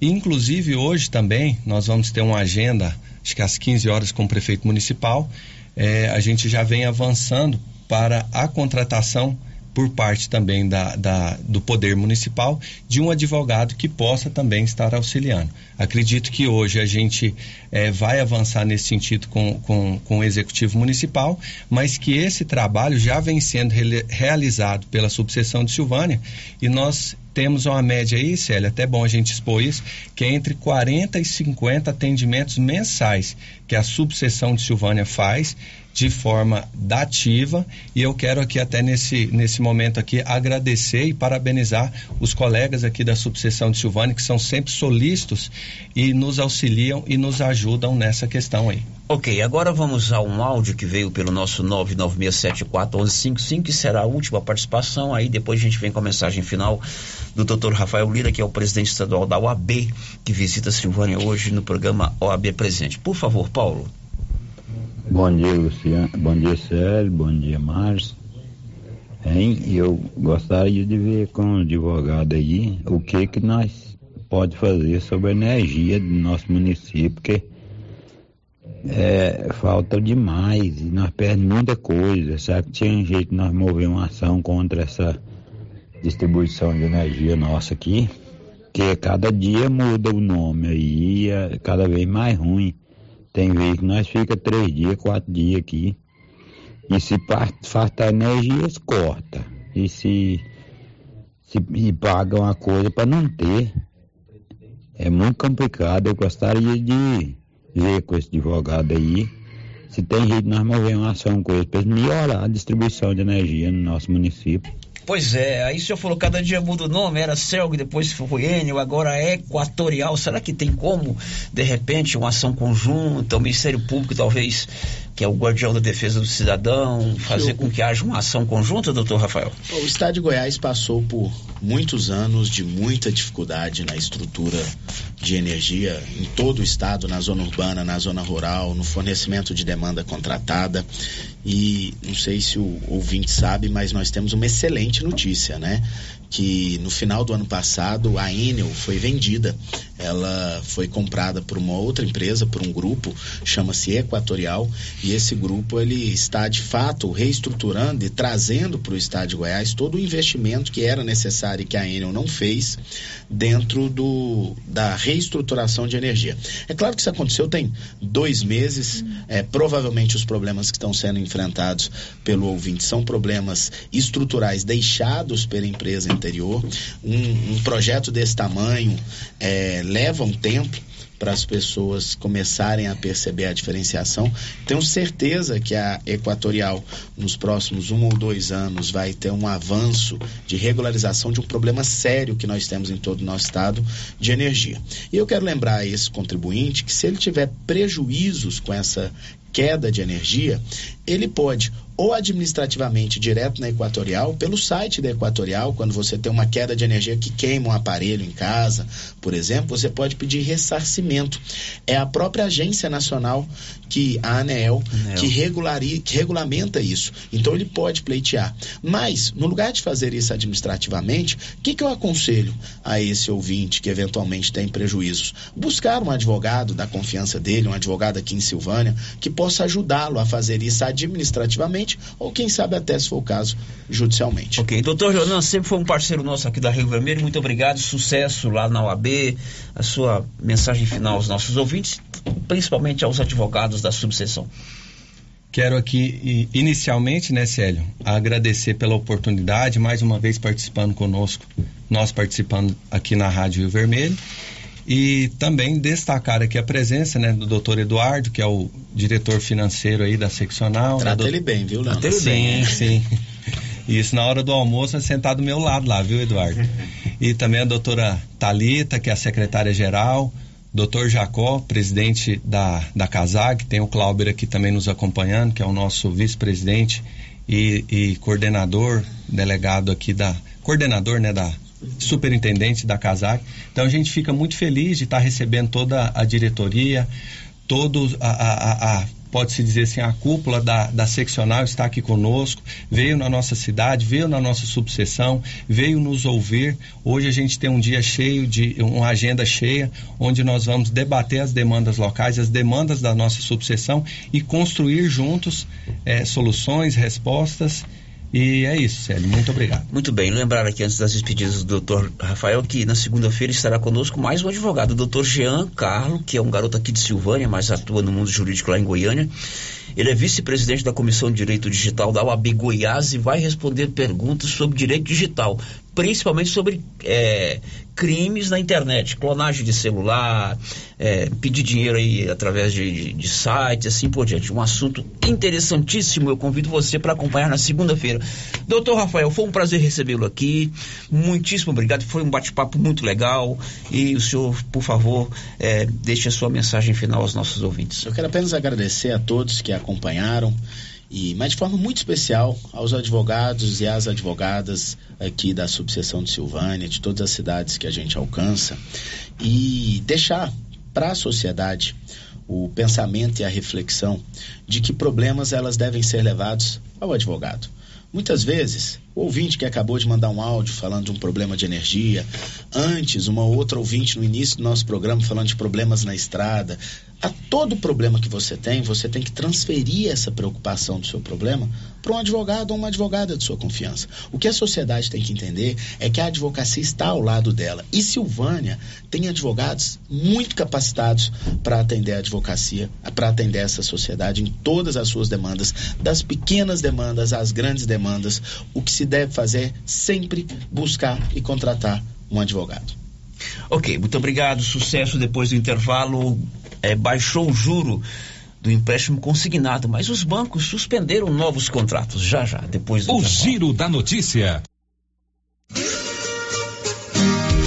Inclusive, hoje também, nós vamos ter uma agenda acho que às 15 horas com o prefeito municipal, é, a gente já vem avançando para a contratação por parte também da, da, do Poder Municipal de um advogado que possa também estar auxiliando. Acredito que hoje a gente é, vai avançar nesse sentido com, com, com o Executivo Municipal, mas que esse trabalho já vem sendo re realizado pela subseção de Silvânia e nós temos uma média aí, Célia, até bom a gente expor isso, que é entre 40 e 50 atendimentos mensais que a subseção de Silvânia faz de forma dativa e eu quero aqui até nesse, nesse momento aqui agradecer e parabenizar os colegas aqui da subseção de Silvânia que são sempre solícitos e nos auxiliam e nos ajudam nessa questão aí. Ok, agora vamos a um áudio que veio pelo nosso 996741155 que será a última participação, aí depois a gente vem com a mensagem final do Dr. Rafael Lira, que é o presidente estadual da OAB, que visita Silvânia hoje no programa OAB Presente. Por favor, Paulo. Bom dia, Luciano. Bom dia, Célio. Bom dia, Márcio. Hein? Eu gostaria de ver com o advogado aí o que que nós pode fazer sobre a energia do nosso município, porque é, falta demais e nós perdemos muita coisa. Sabe que tinha um jeito de nós mover uma ação contra essa distribuição de energia nossa aqui, que cada dia muda o nome aí, é cada vez mais ruim. Tem vezes que nós fica três dias, quatro dias aqui. E se faltar energia, corta. E se, se e paga uma coisa para não ter. É muito complicado. Eu gostaria de ver com esse advogado aí se tem jeito de nós mover uma ação com ele para melhorar a distribuição de energia no nosso município. Pois é, aí o senhor falou cada dia muda o nome, era Celg, depois foi Enio, agora é Equatorial. Será que tem como, de repente, uma ação conjunta, o Ministério Público talvez que é o guardião da defesa do cidadão, fazer com que haja uma ação conjunta, doutor Rafael? O Estado de Goiás passou por muitos anos de muita dificuldade na estrutura de energia em todo o estado, na zona urbana, na zona rural, no fornecimento de demanda contratada. E não sei se o ouvinte sabe, mas nós temos uma excelente notícia, né? Que no final do ano passado a Enel foi vendida. Ela foi comprada por uma outra empresa, por um grupo, chama-se Equatorial, e esse grupo ele está de fato reestruturando e trazendo para o estado de Goiás todo o investimento que era necessário e que a Enel não fez dentro do, da reestruturação de energia. É claro que isso aconteceu tem dois meses, é, provavelmente os problemas que estão sendo enfrentados pelo ouvinte são problemas estruturais deixados pela empresa anterior. Um, um projeto desse tamanho é, leva um tempo para as pessoas começarem a perceber a diferenciação. Tenho certeza que a Equatorial, nos próximos um ou dois anos, vai ter um avanço de regularização de um problema sério que nós temos em todo o nosso estado de energia. E eu quero lembrar a esse contribuinte que se ele tiver prejuízos com essa queda de energia, ele pode ou administrativamente direto na Equatorial, pelo site da Equatorial, quando você tem uma queda de energia que queima um aparelho em casa, por exemplo, você pode pedir ressarcimento. É a própria agência nacional que a ANEEL, que, regulari, que regulamenta isso. Então ele pode pleitear. Mas, no lugar de fazer isso administrativamente, o que, que eu aconselho a esse ouvinte que eventualmente tem prejuízos? Buscar um advogado da confiança dele, um advogado aqui em Silvânia, que possa ajudá-lo a fazer isso administrativamente ou, quem sabe, até se for o caso, judicialmente. Ok, doutor Jonan sempre foi um parceiro nosso aqui da Rio Vermelho, muito obrigado, sucesso lá na OAB, a sua mensagem final aos nossos ouvintes, principalmente aos advogados da subseção. Quero aqui, inicialmente, né, Célio, agradecer pela oportunidade, mais uma vez participando conosco, nós participando aqui na Rádio Rio Vermelho, e também destacar aqui a presença né, do doutor Eduardo, que é o diretor financeiro aí da seccional. Trata né, ele bem, viu, Leandro? Trata ele bem, sim. Isso na hora do almoço, é sentado do meu lado lá, viu, Eduardo? E também a doutora Talita, que é a secretária-geral, doutor Jacó, presidente da, da CASAG, tem o Clauber aqui também nos acompanhando, que é o nosso vice-presidente e, e coordenador, delegado aqui da. coordenador, né, da superintendente da CASAC. Então a gente fica muito feliz de estar recebendo toda a diretoria, todos a, a, a pode-se dizer assim, a cúpula da, da seccional está aqui conosco, veio na nossa cidade, veio na nossa subseção, veio nos ouvir. Hoje a gente tem um dia cheio de uma agenda cheia, onde nós vamos debater as demandas locais, as demandas da nossa subseção e construir juntos é, soluções, respostas e é isso, Célio. Muito obrigado. Muito bem. Lembrar aqui antes das despedidas do doutor Rafael que na segunda-feira estará conosco mais um advogado, o doutor Jean Carlo, que é um garoto aqui de Silvânia, mas atua no mundo jurídico lá em Goiânia. Ele é vice-presidente da Comissão de Direito Digital da UAB Goiás e vai responder perguntas sobre direito digital, principalmente sobre é, crimes na internet, clonagem de celular, é, pedir dinheiro aí através de, de, de sites, assim por diante. Um assunto interessantíssimo. Eu convido você para acompanhar na segunda-feira. Doutor Rafael, foi um prazer recebê-lo aqui. Muitíssimo obrigado. Foi um bate-papo muito legal. E o senhor, por favor, é, deixe a sua mensagem final aos nossos ouvintes. Eu quero apenas agradecer a todos que acompanharam. E, mas de forma muito especial aos advogados e às advogadas aqui da subseção de Silvânia, de todas as cidades que a gente alcança, e deixar para a sociedade o pensamento e a reflexão de que problemas elas devem ser levados ao advogado. Muitas vezes, o ouvinte que acabou de mandar um áudio falando de um problema de energia, antes, uma outra ouvinte no início do nosso programa falando de problemas na estrada, a todo problema que você tem, você tem que transferir essa preocupação do seu problema para um advogado ou uma advogada de sua confiança. O que a sociedade tem que entender é que a advocacia está ao lado dela. E Silvânia tem advogados muito capacitados para atender a advocacia, para atender essa sociedade em todas as suas demandas, das pequenas demandas às grandes demandas. O que se deve fazer é sempre buscar e contratar um advogado. Ok, muito obrigado. Sucesso depois do intervalo é, baixou o juro do empréstimo consignado, mas os bancos suspenderam novos contratos já já depois do O giro da notícia.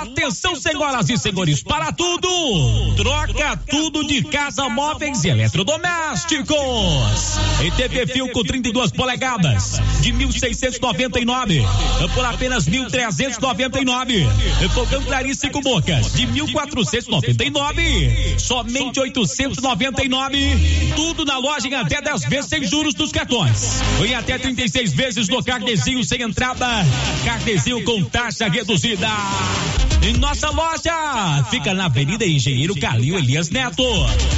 Atenção, senhoras e senhores, para tudo! Troca tudo de casa, móveis e eletrodomésticos. Em TV Fio com 32 polegadas, de 1.699 por apenas 1.399. Fogão Clarice com bocas, de 1.499 somente 899. Tudo na loja em até 10 vezes sem juros dos cartões. Em até 36 vezes no carnezinho sem entrada. Carnezinho com taxa reduzida. Em nossa loja fica na Avenida Engenheiro Calil Elias Neto,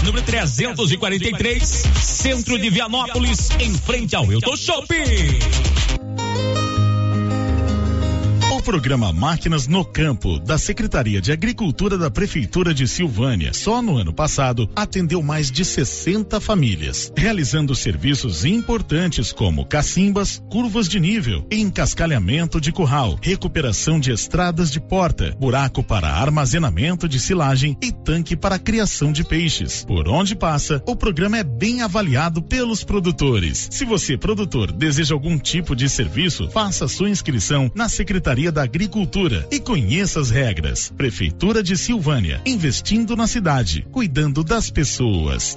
número 343, centro de Vianópolis, em frente ao Hilton Shopping. O programa Máquinas no Campo, da Secretaria de Agricultura da Prefeitura de Silvânia, só no ano passado atendeu mais de 60 famílias, realizando serviços importantes como cacimbas, curvas de nível, encascalhamento de curral, recuperação de estradas de porta, buraco para armazenamento de silagem e tanque para criação de peixes. Por onde passa, o programa é bem avaliado pelos produtores. Se você, produtor, deseja algum tipo de serviço, faça sua inscrição na Secretaria da Agricultura e conheça as regras. Prefeitura de Silvânia, investindo na cidade, cuidando das pessoas.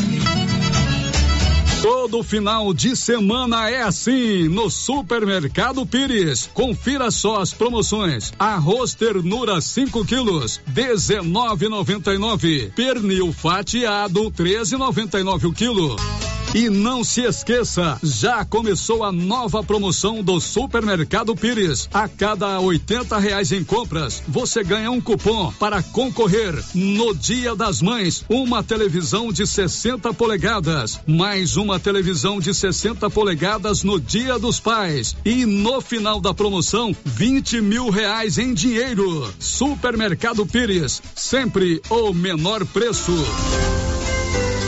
Todo final de semana é assim no Supermercado Pires. Confira só as promoções. Arroz ternura 5 quilos, 19,99. Pernil fatiado, 13,99 o quilo. E não se esqueça, já começou a nova promoção do Supermercado Pires. A cada 80 reais em compras, você ganha um cupom para concorrer no Dia das Mães, uma televisão de 60 polegadas, mais uma televisão de 60 polegadas no Dia dos Pais. E no final da promoção, 20 mil reais em dinheiro. Supermercado Pires, sempre o menor preço.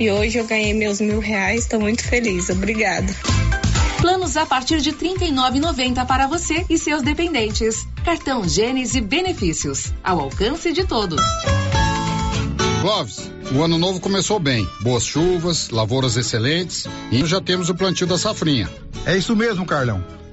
e hoje eu ganhei meus mil reais, estou muito feliz. Obrigada. Planos a partir de R$ 39,90 para você e seus dependentes. Cartão Gênesis Benefícios. Ao alcance de todos. Clóvis, o ano novo começou bem. Boas chuvas, lavouras excelentes e já temos o plantio da safrinha. É isso mesmo, Carlão.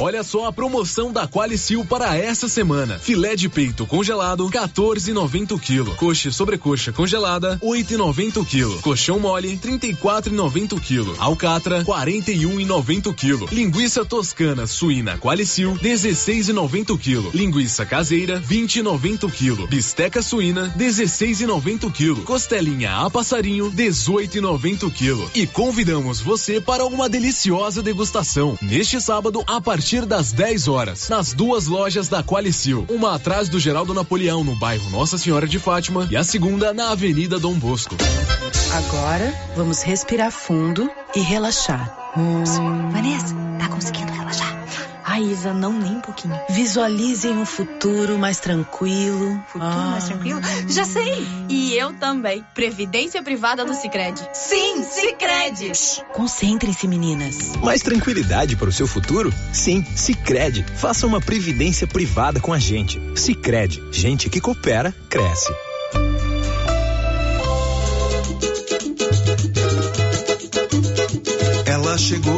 Olha só a promoção da Qualicil para essa semana. Filé de peito congelado, 14,90 kg. Coxa sobrecoxa congelada, 8,90 kg. Colchão mole, 34,90 kg. Alcatra, 41,90 kg. Linguiça toscana suína Qualicil, 16,90 kg. Linguiça caseira, 20,90 kg. Bisteca suína, 16,90 kg. Costelinha a passarinho, 18,90 kg. E convidamos você para uma deliciosa degustação neste sábado a partir partir das 10 horas, nas duas lojas da Qualicil. Uma atrás do Geraldo Napoleão, no bairro Nossa Senhora de Fátima, e a segunda na Avenida Dom Bosco. Agora, vamos respirar fundo e relaxar. Hum... Vanessa, tá conseguindo relaxar? Ai, Isa, não nem um pouquinho. Visualizem um futuro mais tranquilo. Futuro ah. mais tranquilo? Já sei! E eu também. Previdência privada do Cicred. Sim, Cicred! Concentrem-se, meninas. Mais tranquilidade para o seu futuro? Sim, Cicred. Faça uma previdência privada com a gente. Cicred. Gente que coopera, cresce. Ela chegou,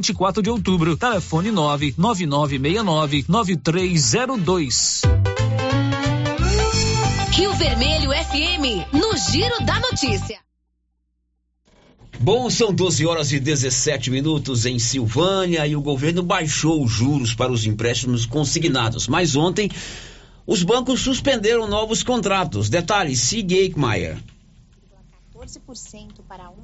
24 de outubro. Telefone 99969 9302. Rio Vermelho FM, no Giro da Notícia. Bom, são 12 horas e 17 minutos em Silvânia e o governo baixou os juros para os empréstimos consignados. Mas ontem, os bancos suspenderam novos contratos. Detalhes, Sig Eichmeier. 14% para 1,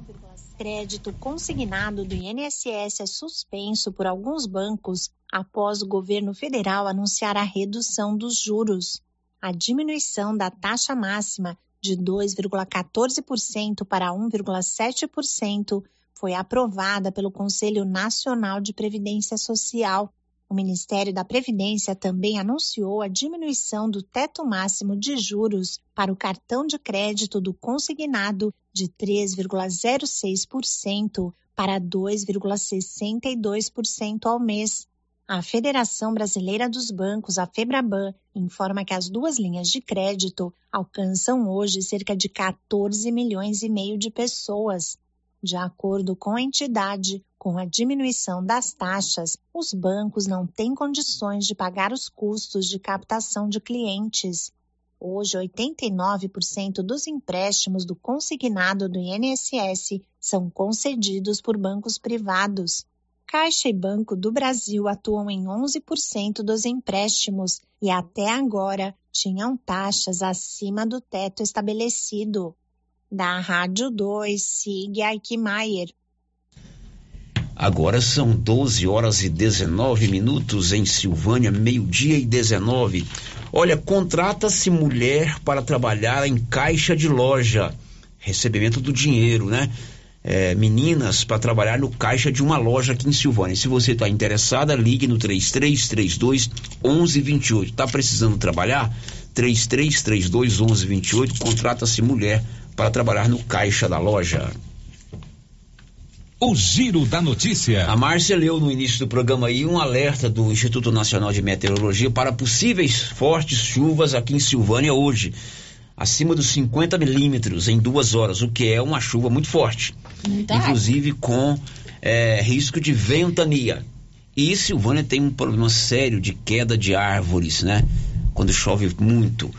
crédito consignado do INSS é suspenso por alguns bancos após o governo federal anunciar a redução dos juros. A diminuição da taxa máxima de 2,14% para 1,7% foi aprovada pelo Conselho Nacional de Previdência Social. O Ministério da Previdência também anunciou a diminuição do teto máximo de juros para o cartão de crédito do consignado de 3,06% para 2,62% ao mês. A Federação Brasileira dos Bancos, a Febraban, informa que as duas linhas de crédito alcançam hoje cerca de 14 milhões e meio de pessoas. De acordo com a entidade, com a diminuição das taxas, os bancos não têm condições de pagar os custos de captação de clientes. Hoje, 89% dos empréstimos do consignado do INSS são concedidos por bancos privados. Caixa e Banco do Brasil atuam em 11% dos empréstimos e até agora tinham taxas acima do teto estabelecido. Da Rádio 2, Sig Aikmaier. Agora são 12 horas e 19 minutos em Silvânia, meio-dia e 19. Olha, contrata-se mulher para trabalhar em caixa de loja. Recebimento do dinheiro, né? é, meninas para trabalhar no caixa de uma loja aqui em Silvânia. Se você está interessada, ligue no 3332 1128. Está precisando trabalhar? 3332 1128. Contrata-se mulher para trabalhar no caixa da loja. O Giro da Notícia. A Márcia leu no início do programa aí um alerta do Instituto Nacional de Meteorologia para possíveis fortes chuvas aqui em Silvânia hoje acima dos 50 milímetros em duas horas, o que é uma chuva muito forte. Inclusive com é, risco de ventania. E Silvânia tem um problema sério de queda de árvores, né? Quando chove muito.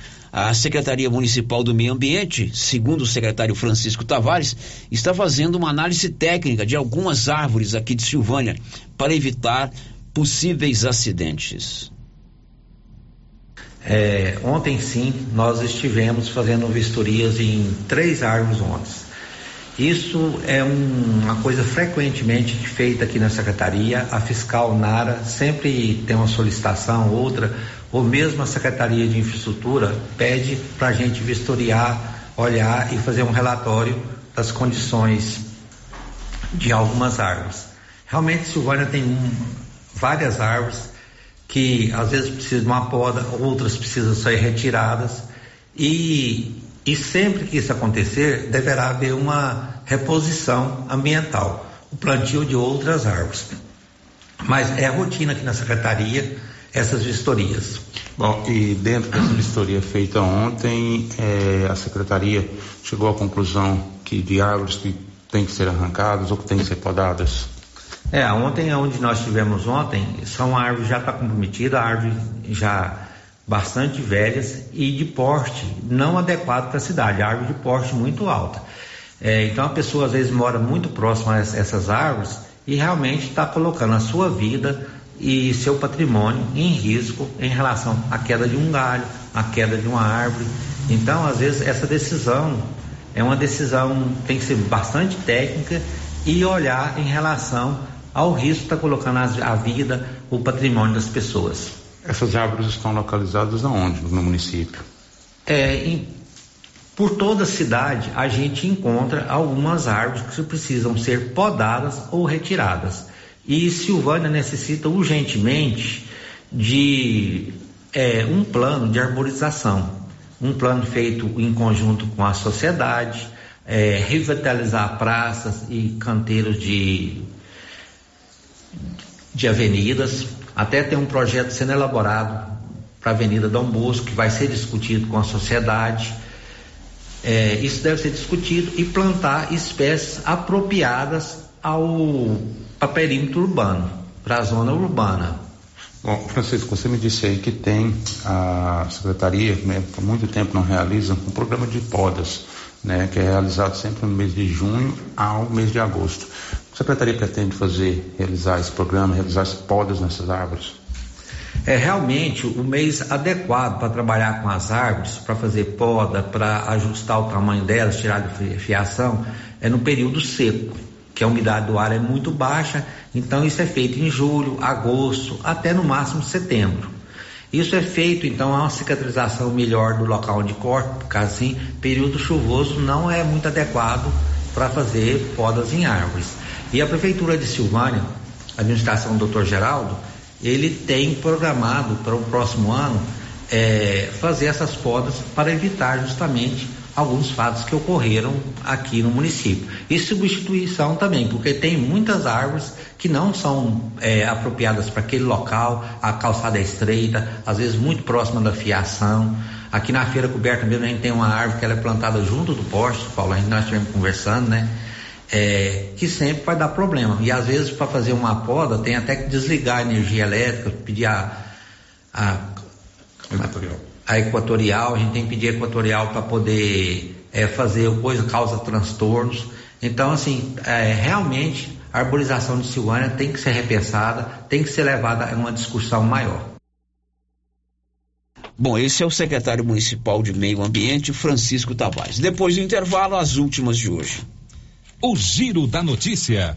A Secretaria Municipal do Meio Ambiente, segundo o secretário Francisco Tavares, está fazendo uma análise técnica de algumas árvores aqui de Silvânia para evitar possíveis acidentes. É, ontem sim, nós estivemos fazendo vistorias em três árvores ontem. Isso é um, uma coisa frequentemente feita aqui na secretaria. A fiscal Nara sempre tem uma solicitação, outra, ou mesmo a Secretaria de Infraestrutura pede para a gente vistoriar, olhar e fazer um relatório das condições de algumas árvores. Realmente, Silvânia tem um, várias árvores que às vezes precisam de uma poda, outras precisam ser retiradas e, e sempre que isso acontecer deverá haver uma reposição ambiental, o plantio de outras árvores. Mas é rotina aqui na secretaria essas vistorias. Bom, e dentro dessa vistoria feita ontem, é, a secretaria chegou à conclusão que de árvores que têm que ser arrancadas ou que têm que ser podadas? É, ontem, onde nós tivemos ontem, são árvores já está comprometida, árvores já bastante velhas e de porte não adequado para a cidade, árvore de porte muito alta. É, então a pessoa às vezes mora muito próxima a essas árvores e realmente está colocando a sua vida e seu patrimônio em risco em relação à queda de um galho, à queda de uma árvore. Então, às vezes, essa decisão é uma decisão tem que ser bastante técnica e olhar em relação ao risco está colocando a vida, o patrimônio das pessoas. Essas árvores estão localizadas aonde no município? É, em, por toda a cidade a gente encontra algumas árvores que precisam ser podadas ou retiradas. E Silvânia necessita urgentemente de é, um plano de arborização, um plano feito em conjunto com a sociedade, é, revitalizar praças e canteiros de de avenidas, até tem um projeto sendo elaborado para a Avenida Dom Bosco, que vai ser discutido com a sociedade. É, isso deve ser discutido e plantar espécies apropriadas ao perímetro urbano, para a zona urbana. Bom, Francisco, você me disse aí que tem a secretaria, né, por muito tempo não realiza um programa de podas, né, que é realizado sempre no mês de junho ao mês de agosto. A secretaria pretende fazer, realizar esse programa, realizar as podas nessas árvores? É realmente o mês adequado para trabalhar com as árvores, para fazer poda, para ajustar o tamanho delas, tirar de fiação, é no período seco, que a umidade do ar é muito baixa, então isso é feito em julho, agosto, até no máximo setembro. Isso é feito, então, a uma cicatrização melhor do local onde corta, porque assim, período chuvoso não é muito adequado para fazer podas em árvores. E a Prefeitura de Silvânia, a administração do Dr. Geraldo, ele tem programado para o próximo ano é, fazer essas podas para evitar justamente alguns fatos que ocorreram aqui no município. E substituição também, porque tem muitas árvores que não são é, apropriadas para aquele local, a calçada é estreita, às vezes muito próxima da fiação. Aqui na feira coberta mesmo a gente tem uma árvore que ela é plantada junto do poste, Paulo, a gente nós estivemos conversando, né? É, que sempre vai dar problema. E às vezes para fazer uma poda tem até que desligar a energia elétrica, pedir a, a equatorial. A, equatorial, a gente tem que pedir a equatorial para poder é, fazer coisa, causa transtornos. Então, assim, é, realmente a arborização de Silvânia tem que ser repensada, tem que ser levada a uma discussão maior. Bom, esse é o secretário municipal de Meio Ambiente, Francisco Tavares. Depois do intervalo, as últimas de hoje. O Giro da Notícia.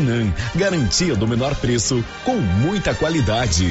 Maracanã. Garantia do menor preço com muita qualidade.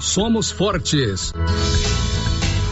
somos fortes.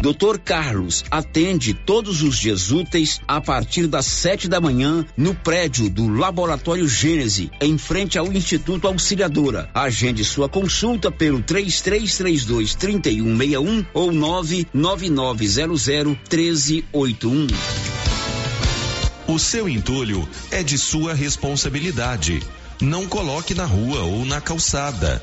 Doutor Carlos atende todos os dias úteis a partir das sete da manhã no prédio do Laboratório Gênese, em frente ao Instituto Auxiliadora. Agende sua consulta pelo 3332 3161 ou 99900 1381. O seu entulho é de sua responsabilidade. Não coloque na rua ou na calçada.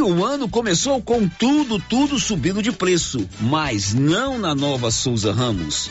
E o ano começou com tudo, tudo subindo de preço, mas não na nova Souza Ramos.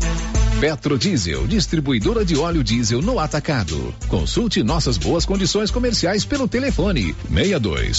Petrodiesel, distribuidora de óleo diesel no atacado. Consulte nossas boas condições comerciais pelo telefone 62